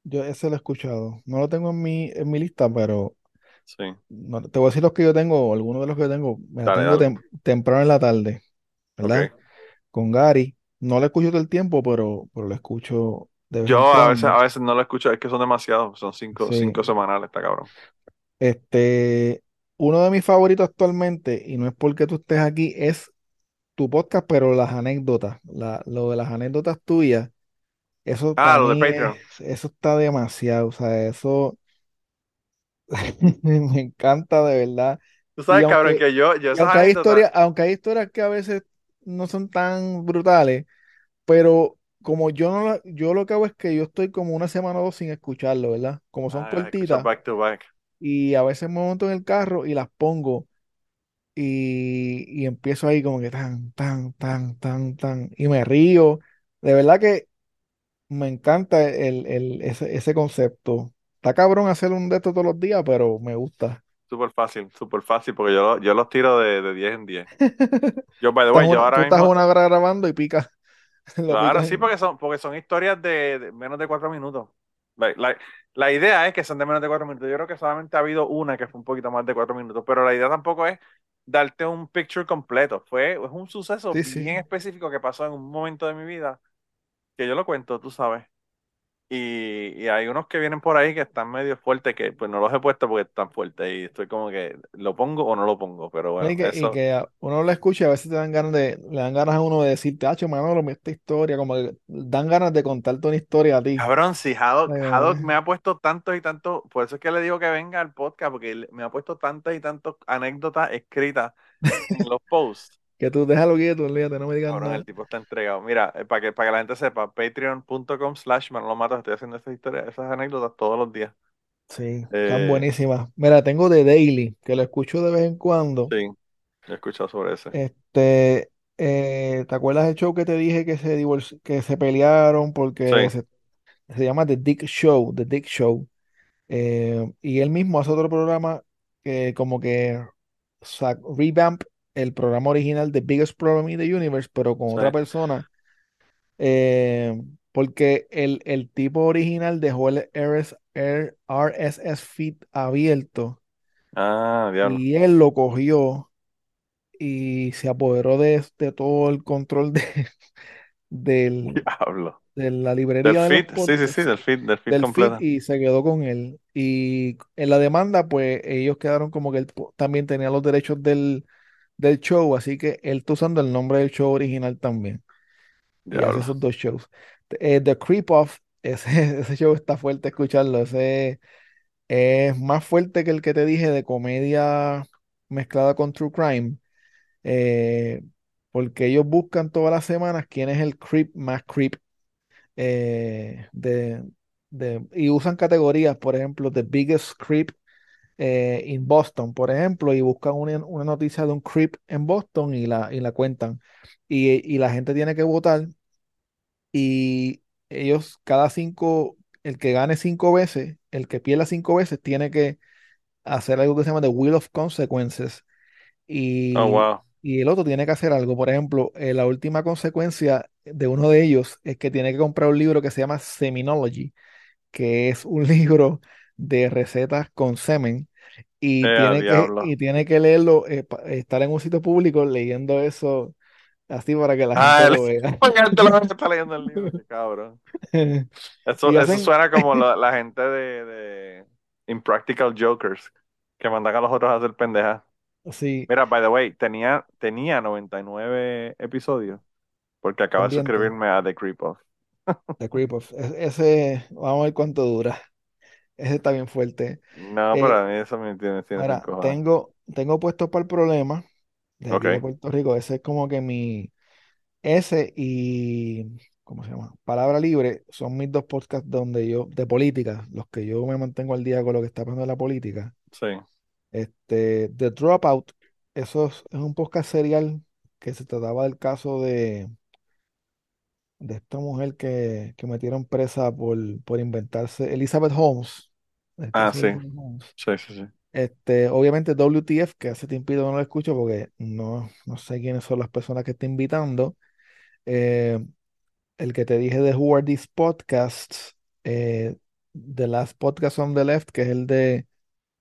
Yo ese lo he escuchado. No lo tengo en mi, en mi lista, pero Sí. No, te voy a decir los que yo tengo, algunos de los que yo tengo. Me tengo temprano en la tarde, ¿verdad? Con Gary. No lo escucho todo el tiempo, pero, pero lo escucho de vez Yo a veces, a veces no lo escucho, es que son demasiados, son cinco, cinco semanales, está cabrón. Este, uno de mis favoritos actualmente, y no es porque tú estés aquí, es tu podcast, pero las anécdotas, la, lo de las anécdotas tuyas, eso Ah, lo de Patreon. eso está demasiado, o sea, eso me encanta de verdad. Tú sabes, cabrón, que yo, yo aunque hay historias, aunque hay historias que a veces no son tan brutales, pero como yo no yo lo que hago es que yo estoy como una semana o dos sin escucharlo, ¿verdad? Como son ah, cortitas. Back to back. Y a veces me monto en el carro y las pongo y, y empiezo ahí como que tan, tan, tan, tan, tan, y me río. De verdad que me encanta el, el, ese, ese concepto. Está cabrón hacer un de estos todos los días, pero me gusta. Súper fácil, súper fácil, porque yo, yo los tiro de, de 10 en 10. Yo, by the way, yo ahora tú estás una hora grabando y pica. Claro, sí, porque son, porque son historias de, menos de 4 minutos. La, la, idea es que son de menos de 4 minutos. Yo creo que solamente ha habido una que fue un poquito más de 4 minutos, pero la idea tampoco es darte un picture completo. Fue es un suceso bien específico que pasó en un momento de mi vida que yo lo cuento, tú sabes. Y, hay unos que vienen por ahí que están medio fuertes, que pues no los he puesto porque están fuertes. Y estoy como que, ¿lo pongo o no lo pongo? Pero bueno, y que, y que uno lo escucha y a veces te dan ganas de, le dan ganas a uno de decirte, ah, Manolo, esta historia, como que dan ganas de contarte una historia a ti. Cabrón, sí, Haddock, eh. me ha puesto tantos y tantos, por eso es que le digo que venga al podcast, porque me ha puesto tantas y tantas anécdotas escritas en los posts. Que tú déjalo quieto, olvídate, no me digas nada. el tipo está entregado. Mira, eh, para que, para que la gente sepa, patreon.com slash Manolo Matos, estoy haciendo esas historias, esas anécdotas todos los días. Sí, están eh, buenísimas. Mira, tengo de Daily, que lo escucho de vez en cuando. Sí, he escuchado sobre ese. Este, eh, ¿te acuerdas del show que te dije que se que se pelearon porque se, llama The Dick Show, The Dick Show? y él mismo hace otro programa que como que revamp el programa original de Biggest Problem in the Universe, pero con otra persona. Eh, porque el, el, tipo original dejó el RSS feed abierto. Ah, Y él lo cogió y se apoderó de, de todo el control de, del, Diablo. de la librería. Del feed, sí, sí, sí, del feed, del feed completo. y se quedó con él. Y en la demanda, pues ellos quedaron como que él también tenía los derechos del, del show, así que él está usando el nombre del show original también. Y hace esos dos shows. Eh, The Creep Off, ese, ese show está fuerte escucharlo. Ese es más fuerte que el que te dije de comedia mezclada con true crime. Eh, porque ellos buscan todas las semanas quién es el creep más creep. Eh, de, de, y usan categorías, por ejemplo, The Biggest Creep eh, en Boston, por ejemplo, y buscan una, noticia de un creep en Boston y la, y la cuentan. Y, la gente tiene que votar y ellos cada cinco, el que gane cinco veces, el que pierda cinco veces, tiene que hacer algo que se llama The Wheel of Consequences. Y, oh, y el otro tiene que hacer algo. Por ejemplo, eh, la última consecuencia de uno de ellos es que tiene que comprar un libro que se llama Seminology que es un libro de recetas con semen y, Eh, tiene, que, y tiene que leerlo, eh, estar en un sitio público leyendo eso así para que la Ah, gente el- lo vea. Porque él te lo está leyendo el libro, cabrón. Eso, eso hacen- suena como la, la gente de, de Impractical Jokers que mandan a los otros a hacer pendejas. Sí, Mira, by the way, tenía, tenía 99 episodios porque acaba de Pendiente. suscribirme a The Creep Off. The Creep of- e- Ese, vamos a ver cuánto dura. Ese está bien fuerte. No, Eh, pero a mí eso me tiene, tiene cojones. tengo, tengo puesto para el problema de aquí de. Puerto Rico. Ese es como que mi. Ese y. ¿Cómo se llama? Palabra Libre son mis dos podcasts donde yo, de política, los que yo me mantengo al día con lo que está pasando en la política. Sí. Este, The Dropout, eso es, es un podcast serial que se trataba del caso de, de esta mujer que, que metieron presa por, por inventarse, Elizabeth Holmes. Ah, sí. Sí, sí, sí. Este, obviamente WTF, que hace tiempo no lo escucho porque no, no sé quiénes son las personas que está invitando. Eh, el que te dije de Who Are These Podcasts, eh, The Last Podcast on the Left, que es el de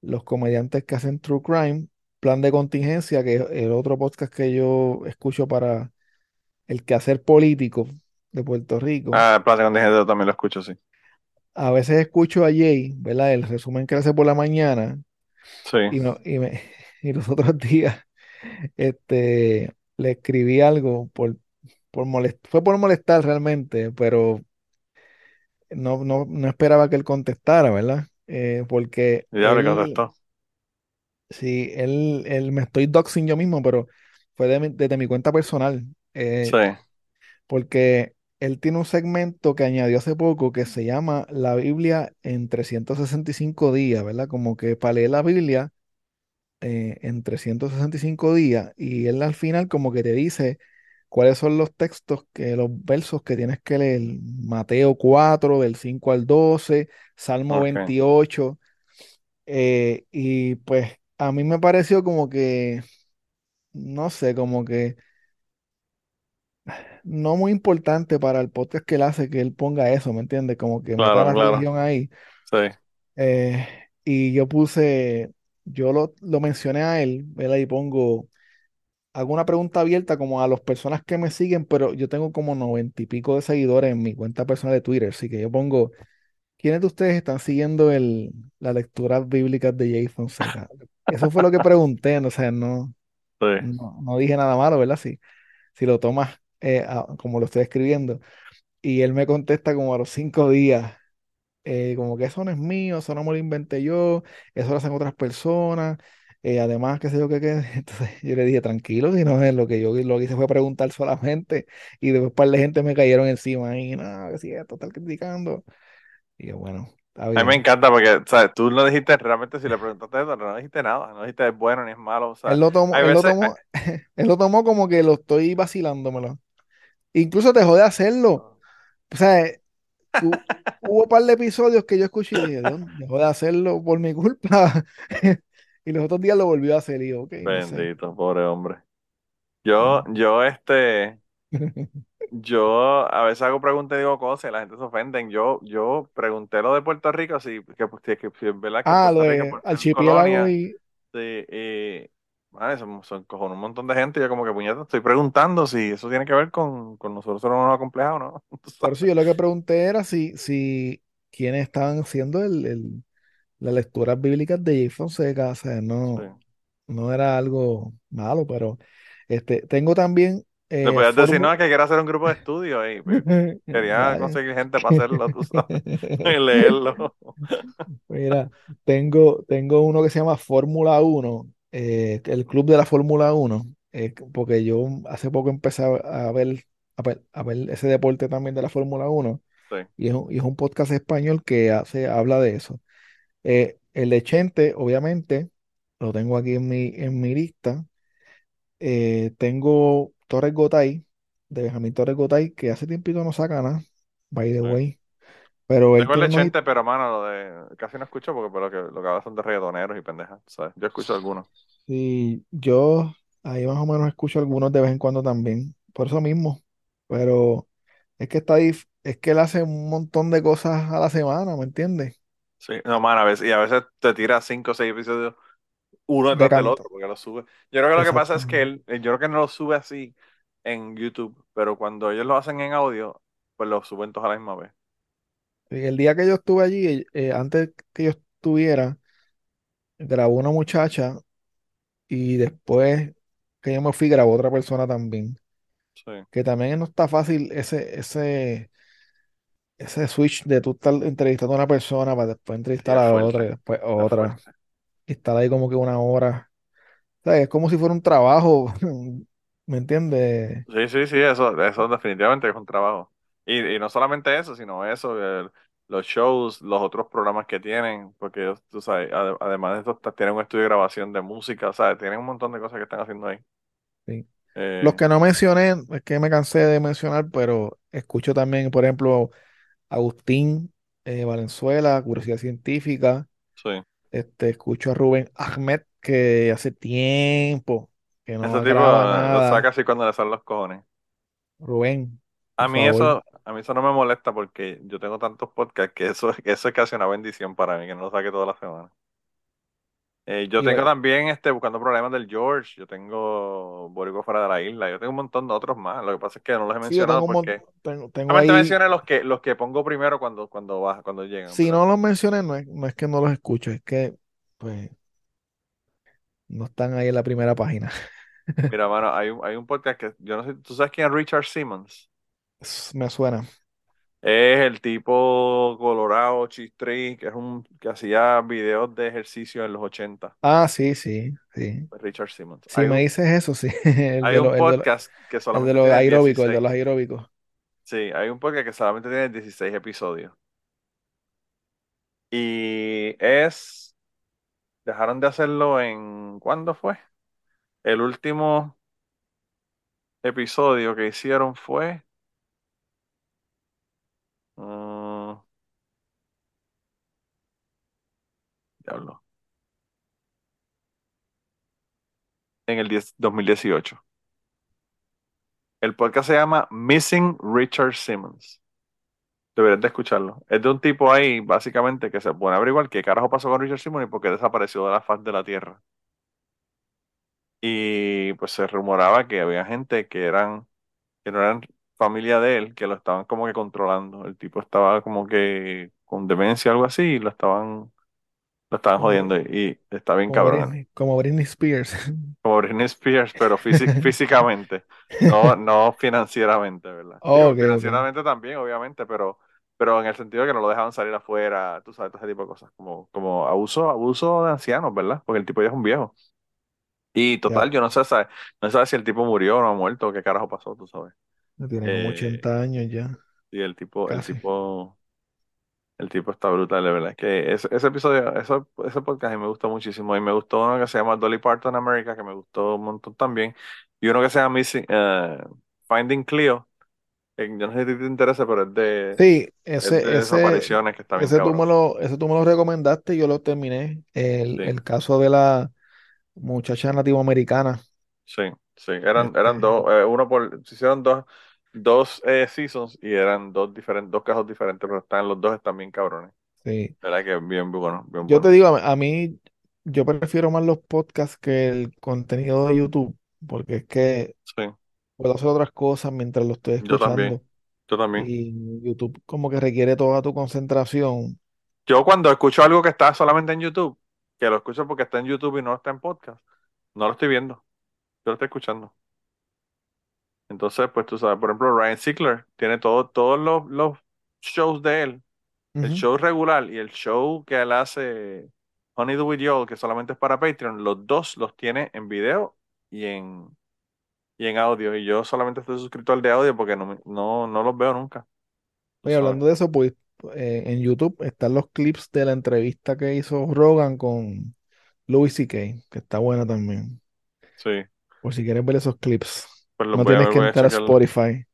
los comediantes que hacen True Crime, Plan de Contingencia, que es el otro podcast que yo escucho para el quehacer político de Puerto Rico. Ah, Plan de Contingencia también lo escucho, sí. A veces escucho a Jay, ¿verdad? El resumen que hace por la mañana. Sí. Y, no- y, me- y los otros días este, le escribí algo por, por molest- fue por molestar realmente, pero no, no, no esperaba que él contestara, ¿verdad? Eh, porque ya le contestó. sí, él, él me estoy doxing yo mismo, pero fue de mi- desde mi cuenta personal, eh, Sí. porque él tiene un segmento que añadió hace poco que se llama La Biblia en 365 días, ¿verdad? Como que para leer la Biblia eh, en 365 días y él al final como que te dice cuáles son los textos, que los versos que tienes que leer. Mateo 4, del 5 al 12, Salmo Ok. 28. eh, y pues a mí me pareció como que, no sé, como que no muy importante para el podcast que él hace que él ponga eso, ¿me entiendes? Como que meta Claro, la claro. religión ahí. Sí. Eh, y yo puse, yo lo, lo mencioné a él, ¿verdad? Y pongo, hago una pregunta abierta como a las personas que me siguen, pero yo tengo como noventa y pico de seguidores en mi cuenta personal de Twitter, así que yo pongo, ¿quiénes de ustedes están siguiendo el, la lectura bíblica de Jay Fonseca? Eso fue lo que pregunté, o sea, no, Sí. no, no dije nada malo, ¿verdad? Si, si lo tomas eh, a- como lo estoy escribiendo. Y él me contesta como a los cinco días eh, como que eso no es mío, eso no me lo inventé yo, eso lo hacen otras personas, eh, además, qué sé yo qué, qué. Entonces yo le dije, tranquilo, si no es lo que yo lo que hice fue preguntar solamente, y después un par de gente me cayeron encima y no, que si esto están criticando. Y yo, bueno, está A mí me encanta porque, ¿sabes? Tú no dijiste realmente si le preguntaste eso, no dijiste nada, no dijiste es bueno ni es malo, sea, Él lo tomó, él lo veces, tomó, él lo tomó como que lo estoy vacilándomelo. Incluso dejó de hacerlo. O sea, hu- hubo un par de episodios que yo escuché y dije, "Dios, dejó de hacerlo por mi culpa. Y los otros días lo volvió a hacer y yo, ok, no sé. bendito, pobre hombre. Yo, yo, este, yo a veces hago preguntas y digo cosas y la gente se ofenden. Yo, yo pregunté lo de Puerto Rico, si, que, pues, que, que si es verdad que Ah, lo Puerto Rico de archipiélago colonia, y... sí, y, son, son cojones un montón de gente y yo como que puñeta, estoy preguntando si eso tiene que ver con, con nosotros ser unos acomplejados o no. Por eso yo lo que pregunté era si, si quiénes estaban haciendo el, el- las lecturas bíblicas de Jay Fonseca. O sea, no, Sí. no era algo malo, pero este, tengo también Le eh, podías decir, no, que quiero hacer un grupo de estudio y pues, quería Vaya. conseguir gente para hacerlo, tú sabes, y leerlo. Mira, tengo, tengo uno que se llama Fórmula 1, eh, el club de la Fórmula 1, eh, porque yo hace poco empecé a ver, a ver, a ver ese deporte también de la Fórmula 1 Sí. y es, un- y es un podcast español que hace, habla de eso. Eh, el de Chente, obviamente, lo tengo aquí en mi, en mi lista. Tengo Torres Gotay, de Benjamín Torres Gotay, que hace tiempito no saca nada, by the Sí. way, pero el tiene unos, Chente, pero mano, lo de casi no escucho porque pero lo que lo que hablan son de reggaetoneros y pendejas, ¿sabes? Yo escucho algunos. Y yo ahí más o menos escucho algunos de vez en cuando también, por eso mismo. Pero es que está, dif- es que él hace un montón de cosas a la semana, ¿me entiendes? Sí, no, man, a veces, y a veces te tira cinco o seis episodios uno detrás del otro, porque lo sube. Yo creo que lo que pasa es que él, yo creo que no lo sube así en YouTube, pero cuando ellos lo hacen en audio, pues lo suben todos a la misma vez. El día que yo estuve allí, eh, antes que yo estuviera, grabó una muchacha y después que yo me fui, grabó otra persona también. Sí. Que también no está fácil ese, ese, ese switch de tú estar entrevistando a una persona para después entrevistar a otra y después otra. Y estar ahí como que una hora. O sea, es como si fuera un trabajo, ¿me entiendes? Sí, sí, sí, eso, eso definitivamente es un trabajo. Y, y no solamente eso, sino eso, los shows, los otros programas que tienen, porque tú sabes, además de esto, tienen un estudio de grabación de música, ¿sabes? Tienen un montón de cosas que están haciendo ahí. Sí. Eh, los que no mencioné, es que me cansé de mencionar, pero escucho también, por ejemplo, Agustín eh, Valenzuela, Curiosidad Científica. Sí. Este, escucho a Rubén Ahmed, que hace tiempo que no Ese tipo lo saca así cuando le salen los cojones. Rubén. A mí eso, a mí eso no me molesta porque yo tengo tantos podcasts que eso, eso es casi una bendición para mí, que no lo saque toda la semana. Eh, yo tengo también este buscando problemas del George, yo tengo Boricua fuera de la isla, yo tengo un montón de otros más. Lo que pasa es que no los he mencionado porque tengo, tengo ahí... mencioné los que los que pongo primero cuando cuando va, cuando llegan. Si no los mencioné, no es, no es que no los escucho, es que pues no están ahí en la primera página. Mira, mano, hay un, hay un podcast que yo no sé, ¿tú sabes quién es Richard Simmons? Me suena. Es el tipo colorado, chistri, que es un que hacía videos de ejercicio en los 80. Ah, sí, sí, sí. Pues Richard Simmons. Si me dices eso, sí. hay un podcast que solamente el de los aeróbicos, el de los aeróbicos. Sí, hay un podcast que solamente tiene 16 episodios. Y es dejaron de hacerlo en ¿cuándo fue? El último episodio que hicieron fue Uh, diablo. En el 2018. El podcast se llama Missing Richard Simmons. Deberías de escucharlo. Es de un tipo ahí, básicamente, que se pone a averiguar qué carajo pasó con Richard Simmons y por qué desapareció de la faz de la Tierra. Y pues se rumoraba que había gente que eran, que no eran familia de él que lo estaban como que controlando. El tipo estaba como que con demencia o algo así y lo estaban, lo estaban jodiendo y, está bien cabrón. como Britney Spears. Como Britney Spears, pero físicamente, no, no financieramente, ¿verdad? financieramente también, obviamente, pero, pero en el sentido de que no lo dejaban salir afuera, tú sabes, todo ese tipo de cosas, como, como abuso, abuso de ancianos, ¿verdad? Porque el tipo ya es un viejo. Y total, yo no sé, no sé si el tipo murió o no ha muerto, qué carajo pasó, tú sabes. Tiene como 80 eh, años ya. Y el tipo, el tipo, el tipo está brutal, de verdad. Es que ese, ese episodio, ese podcast me gustó muchísimo. Y me gustó uno que se llama Dolly Parton America, que me gustó un montón también. Y uno que se llama Missing, uh, Finding Cleo. yo no sé si te interesa, pero es de, sí, ese, ese, desapariciones que está bien ese, tú me lo, ese tú me lo recomendaste y yo lo terminé. El, el caso de la muchacha nativo americana. Sí, sí, eran, eran este dos, eh, uno por, se hicieron dos, dos eh, seasons y eran dos diferentes, dos casos diferentes, pero están los dos están bien cabrones. Sí. ¿Verdad que bien bueno? Bien yo te digo, a mí, yo prefiero más los podcasts que el contenido de YouTube, porque es que puedo hacer otras cosas mientras lo estoy escuchando. Yo también. Yo también. Y YouTube como que requiere toda tu concentración. Yo cuando escucho algo que está solamente en YouTube, que lo escucho porque está en YouTube y no está en podcast, no lo estoy viendo. Yo lo estoy escuchando. Entonces, pues tú sabes, por ejemplo, Ryan Ziegler tiene todo, todos los, los shows de él, el show regular y el show que él hace Honey Do With You, que solamente es para Patreon, los dos los tiene en video y en, y en audio. Y yo solamente estoy suscrito al de audio porque no, no, no los veo nunca. Oye, hablando de eso, pues eh, en YouTube están los clips de la entrevista que hizo Rogan con Louis C.K., que está buena también. Sí. Por si quieres ver esos clips. Pues no tienes que entrar a Spotify.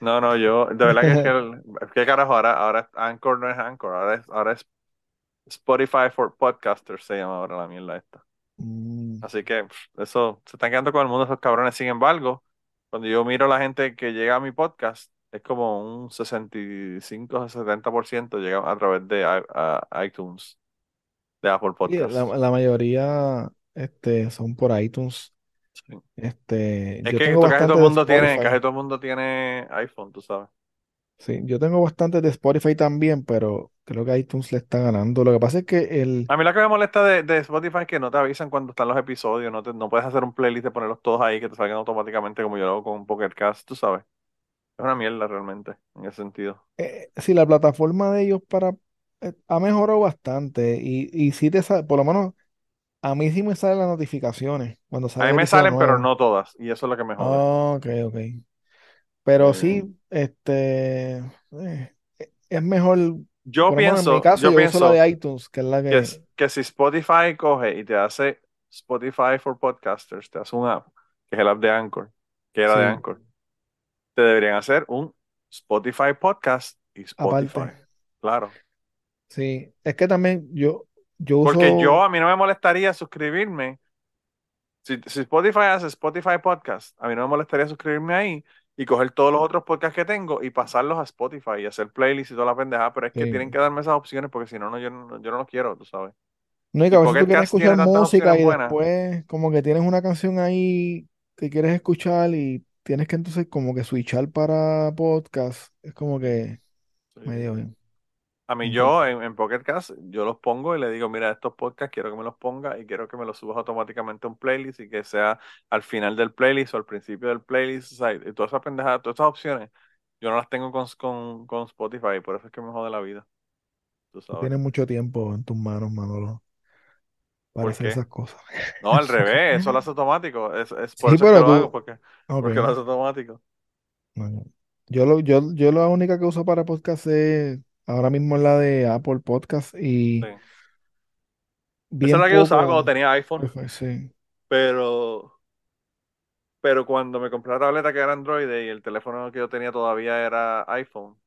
No, no, yo, de verdad que es que, ¿qué carajo? Ahora, ahora Anchor no es Anchor, ahora es, ahora es Spotify for Podcasters, se llama ahora la mierda esta. Mm. Así que eso, se están quedando con el mundo esos cabrones. Sin embargo, cuando yo miro a la gente que llega a mi podcast, es como un 65 o 70% llega a través de iTunes, de Apple Podcast. la, mayoría este, son por iTunes. Este, es que casi todo el mundo tiene, casi todo el mundo tiene iPhone, tú sabes. Sí, yo tengo bastante de Spotify también, pero creo que iTunes le está ganando. Lo que pasa es que el... A mí lo que me molesta de, Spotify es que no te avisan cuando están los episodios, no, no puedes hacer un playlist de ponerlos todos ahí que te salgan automáticamente como yo lo hago con un Pocket Cast, tú sabes. Es una mierda realmente, en ese sentido. Eh, sí, la plataforma de ellos para eh, ha mejorado bastante y, y sí te por lo menos a mí sí me salen las notificaciones cuando A mí me salen, pero no todas, y eso es lo que me jode. ok, ok. Pero sí, este eh, es mejor. Yo pienso, en mi caso, yo, pienso la de iTunes, que es la que... que, si Spotify coge y te hace Spotify for Podcasters, te hace un app, que es el app de Anchor, que era de Anchor, te deberían hacer un Spotify Podcast y Spotify. Claro. Sí, es que también yo, yo uso... Porque yo, a mí no me molestaría suscribirme. Si, si Spotify hace Spotify Podcast, a mí no me molestaría suscribirme ahí y coger todos los otros podcasts que tengo y pasarlos a Spotify y hacer playlists y toda la pendejada, pero es que tienen que darme esas opciones porque si no, no yo, no, yo no lo quiero, tú sabes. No, y que a veces tú quieres escuchar música y después como que tienes una canción ahí que quieres escuchar y tienes que entonces como que switchar para podcast. Es como que medio bien. A mí yo en, en Pocket Cast, yo los pongo y le digo, mira, estos podcasts quiero que me los ponga y quiero que me los subas automáticamente a un playlist y que sea al final del playlist o al principio del playlist. O sea, y todas esas pendejadas, todas esas opciones, yo no las tengo con, con, con Spotify, por eso es que me jode la vida. Tú Tienes mucho tiempo en tus manos, Manolo, para hacer esas cosas. No, al revés, eso lo hace automático. Es, es por eso que lo hago, porque, porque lo hace automático. Yo, lo, yo, yo la única que uso para podcast es Ahora mismo es la de Apple Podcast y Esa es la que usaba cuando tenía iPhone. sí. Pero, pero cuando me compré la tableta que era Android y el teléfono que yo tenía todavía era iPhone,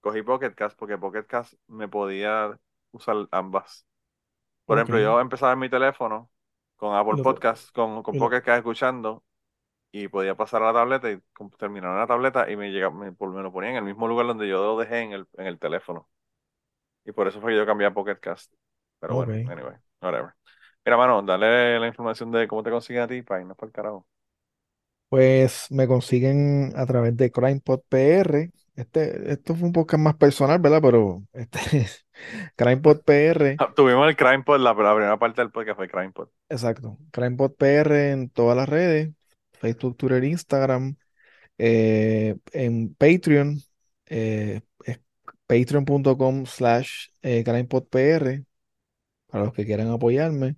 cogí Pocket Cast porque Pocket Cast me podía usar ambas. Por ejemplo, yo empezaba en mi teléfono con Apple Podcast, con, con Pocket Cast escuchando y podía pasar a la tableta y terminar en la tableta y me, llega, me, lo ponía en el mismo lugar donde yo lo dejé en el, en el teléfono. Y por eso fue que yo cambié a Pocket Cast. Pero bueno, anyway, whatever. Mira, mano, dale la información de cómo te consiguen a ti para irnos para el carajo. Pues me consiguen a través de CrimePod PR. Este, esto fue un podcast más personal, ¿verdad? Pero este CrimePod PR. Tuvimos el CrimePod, la, la primera parte del podcast fue CrimePod. Exacto. CrimePod PR en todas las redes. Facebook, Twitter, Instagram, eh, en Patreon, eh, patreon.com slash eh, para los que quieran apoyarme.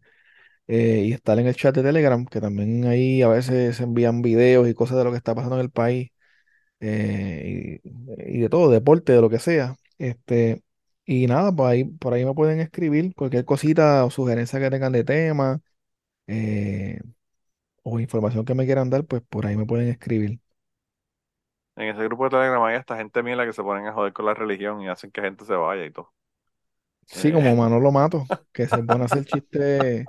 y estar en el chat de Telegram, que también ahí a veces se envían videos y cosas de lo que está pasando en el país y, de todo, deporte, de lo que sea. Este, y nada, pues ahí, por ahí me pueden escribir cualquier cosita o sugerencia que tengan de tema o información que me quieran dar, pues por ahí me pueden escribir. En ese grupo de Telegram hay esta gente mía que se ponen a joder con la religión y hacen que gente se vaya y todo. Sí, como eh. Manolo Mato, que se pone a hacer chiste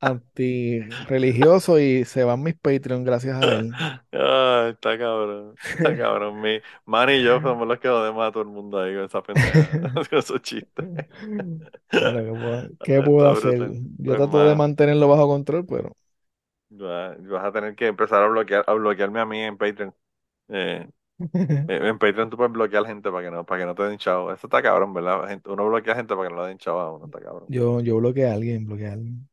antirreligioso y se van mis Patreon gracias a él. Ay, está cabrón, está cabrón. Mi man y yo somos los que jodemos a todo el mundo ahí con esa pendeja, con esos chistes. ¿Qué puedo, hacer? Yo pues, trato de mantenerlo bajo control, pero Vas a tener que empezar a bloquear, a bloquearme a mí en Patreon. Eh, en Patreon tú puedes bloquear gente para que no, para que no te den chavo. Eso está cabrón, ¿verdad? uno bloquea gente para que no le den chavo a uno, está cabrón. Yo, yo bloqueé a alguien, bloqueé a alguien.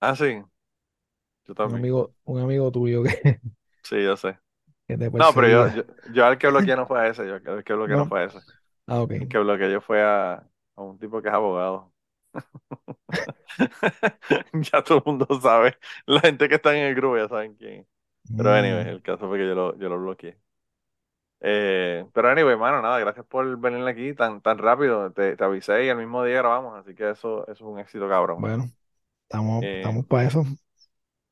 Ah, sí. Yo también. Un amigo, un amigo tuyo que. Sí, yo sé. no, pero yo, yo, yo, al que bloqueé no fue a ese, yo el que bloqueé no, fue a ese. Ah, ok. El que bloqueé yo fue a, a un tipo que es abogado. ya todo el mundo sabe. La gente que está en el grupo ya saben quién. Pero anyway, mm. el caso fue que yo lo, yo lo bloqueé. Eh, pero anyway, mano, nada, gracias por venir aquí tan, tan rápido. Te, te avisé y el mismo día grabamos, así que eso, eso es un éxito cabrón. Bueno, estamos, eh, estamos para eso.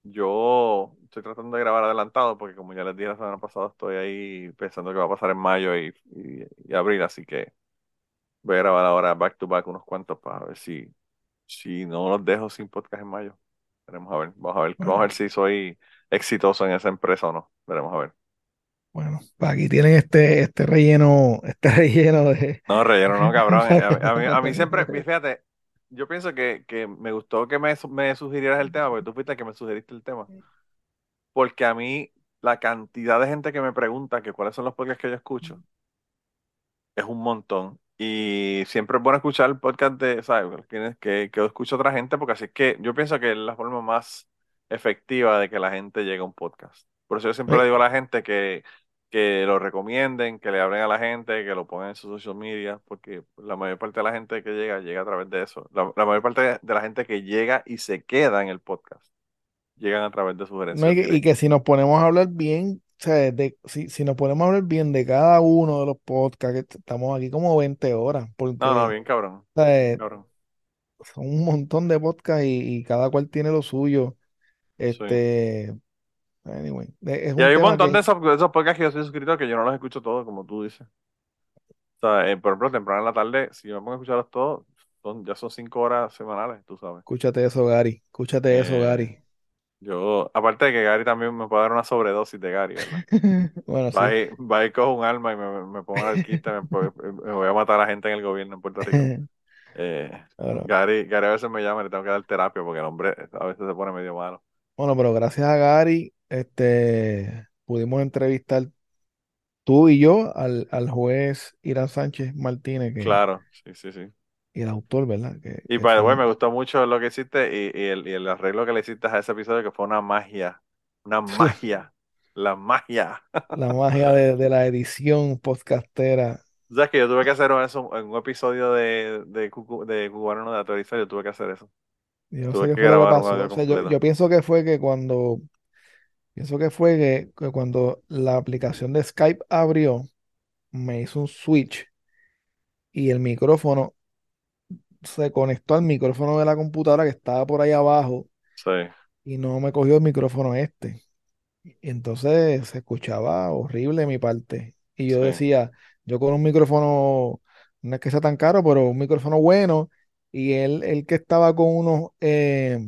Yo estoy tratando de grabar adelantado porque como ya les dije la semana pasada, estoy ahí pensando que va a pasar en mayo y, y, y abril, así que voy a grabar ahora back to back unos cuantos para ver si, si no los dejo sin podcast en mayo. Veremos a ver. Vamos a ver, vamos a ver si soy exitoso en esa empresa o no. Veremos a ver. Bueno, pues aquí tienen este, este relleno, este relleno de. No, relleno, no, cabrón. A, mí, siempre, fíjate, yo pienso que, me gustó que me, me, sugirieras el tema, porque tú fuiste el que me sugeriste el tema. Porque a mí, la cantidad de gente que me pregunta que cuáles son los podcasts que yo escucho, es un montón. Y siempre es bueno escuchar el podcast de, ¿sabes? Que, que, que escucho otra gente, porque así es que yo pienso que es la forma más efectiva de que la gente llegue a un podcast. Por eso yo siempre le digo a la gente que que lo recomienden, que le abren a la gente, que lo pongan en sus social media, porque la mayor parte de la gente que llega, llega a través de eso. La, mayor parte de la gente que llega y se queda en el podcast, llegan a través de sugerencias. y, que, si nos ponemos a hablar bien, sea, de, si, si nos ponemos a hablar bien de cada uno de los podcasts, que estamos aquí como 20 horas. Porque, no, no, bien cabrón. Son un montón de podcasts y, cada cual tiene lo suyo. Este, Anyway, y hay un montón de, esos, podcasts que yo soy suscrito que yo no los escucho todos, como tú dices. O sea, eh, por ejemplo, temprano en la tarde, si yo me pongo a escucharlos todos, son, ya son cinco horas semanales, tú sabes. Escúchate eso, Gary. Escúchate eso, eh, Gary. Yo, aparte de que Gary también me puede dar una sobredosis de Gary, ¿verdad? bueno, va, sí. y, va y cojo un alma y me, me pongo al quista, me, me, voy a matar a gente en el gobierno en Puerto Rico. Eh, Gary, Gary a veces me llama y le tengo que dar terapia porque el hombre a veces se pone medio malo. Bueno, pero gracias a Gary este, pudimos entrevistar tú y yo al, al juez Irán Sánchez Martínez, que, Claro, sí, sí, sí. Y el autor, ¿verdad? Que, Y para el me gustó mucho lo que hiciste y, y el, y el arreglo que le hiciste a ese episodio que fue una magia, una magia, la magia. la magia de, de la edición podcastera. sabes que yo tuve que hacer eso en un episodio de, de, Cucu- de Cubano de Actualizar, yo tuve que hacer eso. Yo sé que yo, yo pienso que fue que cuando Pienso que fue que, cuando la aplicación de Skype abrió, me hizo un switch y el micrófono se conectó al micrófono de la computadora que estaba por ahí abajo Sí. y no me cogió el micrófono este. Y entonces se escuchaba horrible de mi parte. Y yo decía, yo con un micrófono, no es que sea tan caro, pero un micrófono bueno. Y él, el que estaba con unos, eh,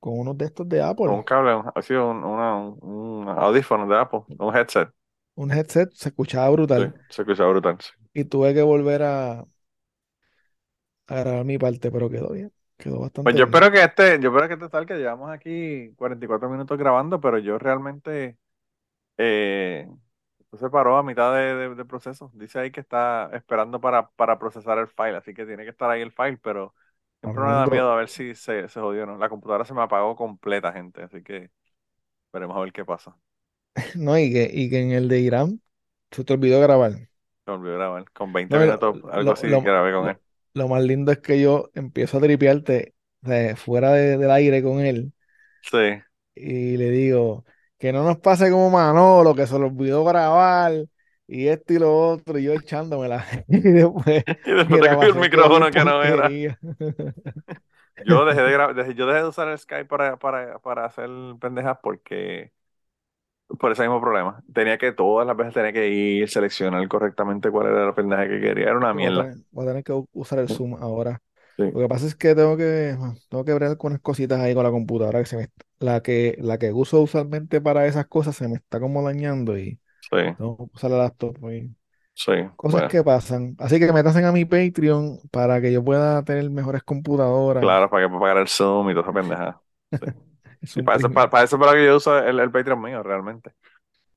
con unos de estos de Apple. un cable, así un, un audífono de Apple, un headset. Un headset se escuchaba brutal. Sí, se escuchaba brutal. Y tuve que volver a, a grabar mi parte, pero quedó bien. Quedó bastante Pues yo bien. espero que este, yo espero que este tal que llevamos aquí 44 minutos grabando, pero yo realmente eh, se paró a mitad de, de, proceso. Dice ahí que está esperando para, para procesar el file, así que tiene que estar ahí el file, pero Siempre me da miedo a ver si se, se jodió, ¿no? La computadora se me apagó completa, gente, así que veremos a ver qué pasa. No, y que, y que en el de Irán se te olvidó grabar. Se olvidó grabar. Con 20 minutos, algo así, grabé con él. Lo más lindo es que yo empiezo a tripearte fuera del aire con él Sí. y le digo que no nos pase como Manolo, que se le olvidó grabar y esto y lo otro, y yo echándomela. y después, y después te el micrófono que no era. yo dejé de yo dejé de usar el Skype para, para, para hacer pendejas porque por ese mismo problema. Tenía que, todas las veces tenía que ir, seleccionar correctamente cuál era la pendeja que quería. Era una mierda. Voy a tener que usar el Zoom ahora. Lo que pasa es que tengo que, tengo que ver con unas cositas ahí con la computadora que se me, la que, la que uso usualmente para esas cosas se me está como dañando y Sí. No, usar la laptop. Sí. Cosas que pasan. Así que me tasen a mi Patreon para que yo pueda tener mejores computadoras. Claro, para que pueda pagar el Zoom y toda esa pendeja. Sí. para, eso, para, eso para que yo uso el, el, Patreon mío, realmente.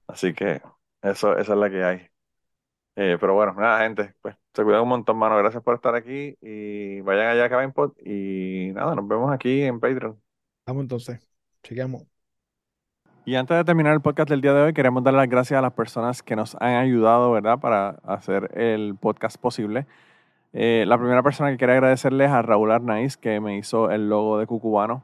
Así que eso, esa es la que hay. Eh, pero bueno, nada, gente, pues se cuidan un montón, mano. Gracias por estar aquí y vayan allá a CabainPod y nada, nos vemos aquí en Patreon. Vamos entonces, chequeamos. Y antes de terminar el podcast del día de hoy, queremos dar las gracias a las personas que nos han ayudado, ¿verdad?, para hacer el podcast posible. Eh, la primera persona que quería agradecerles es a Raúl Arnaiz, que me hizo el logo de Cucubano.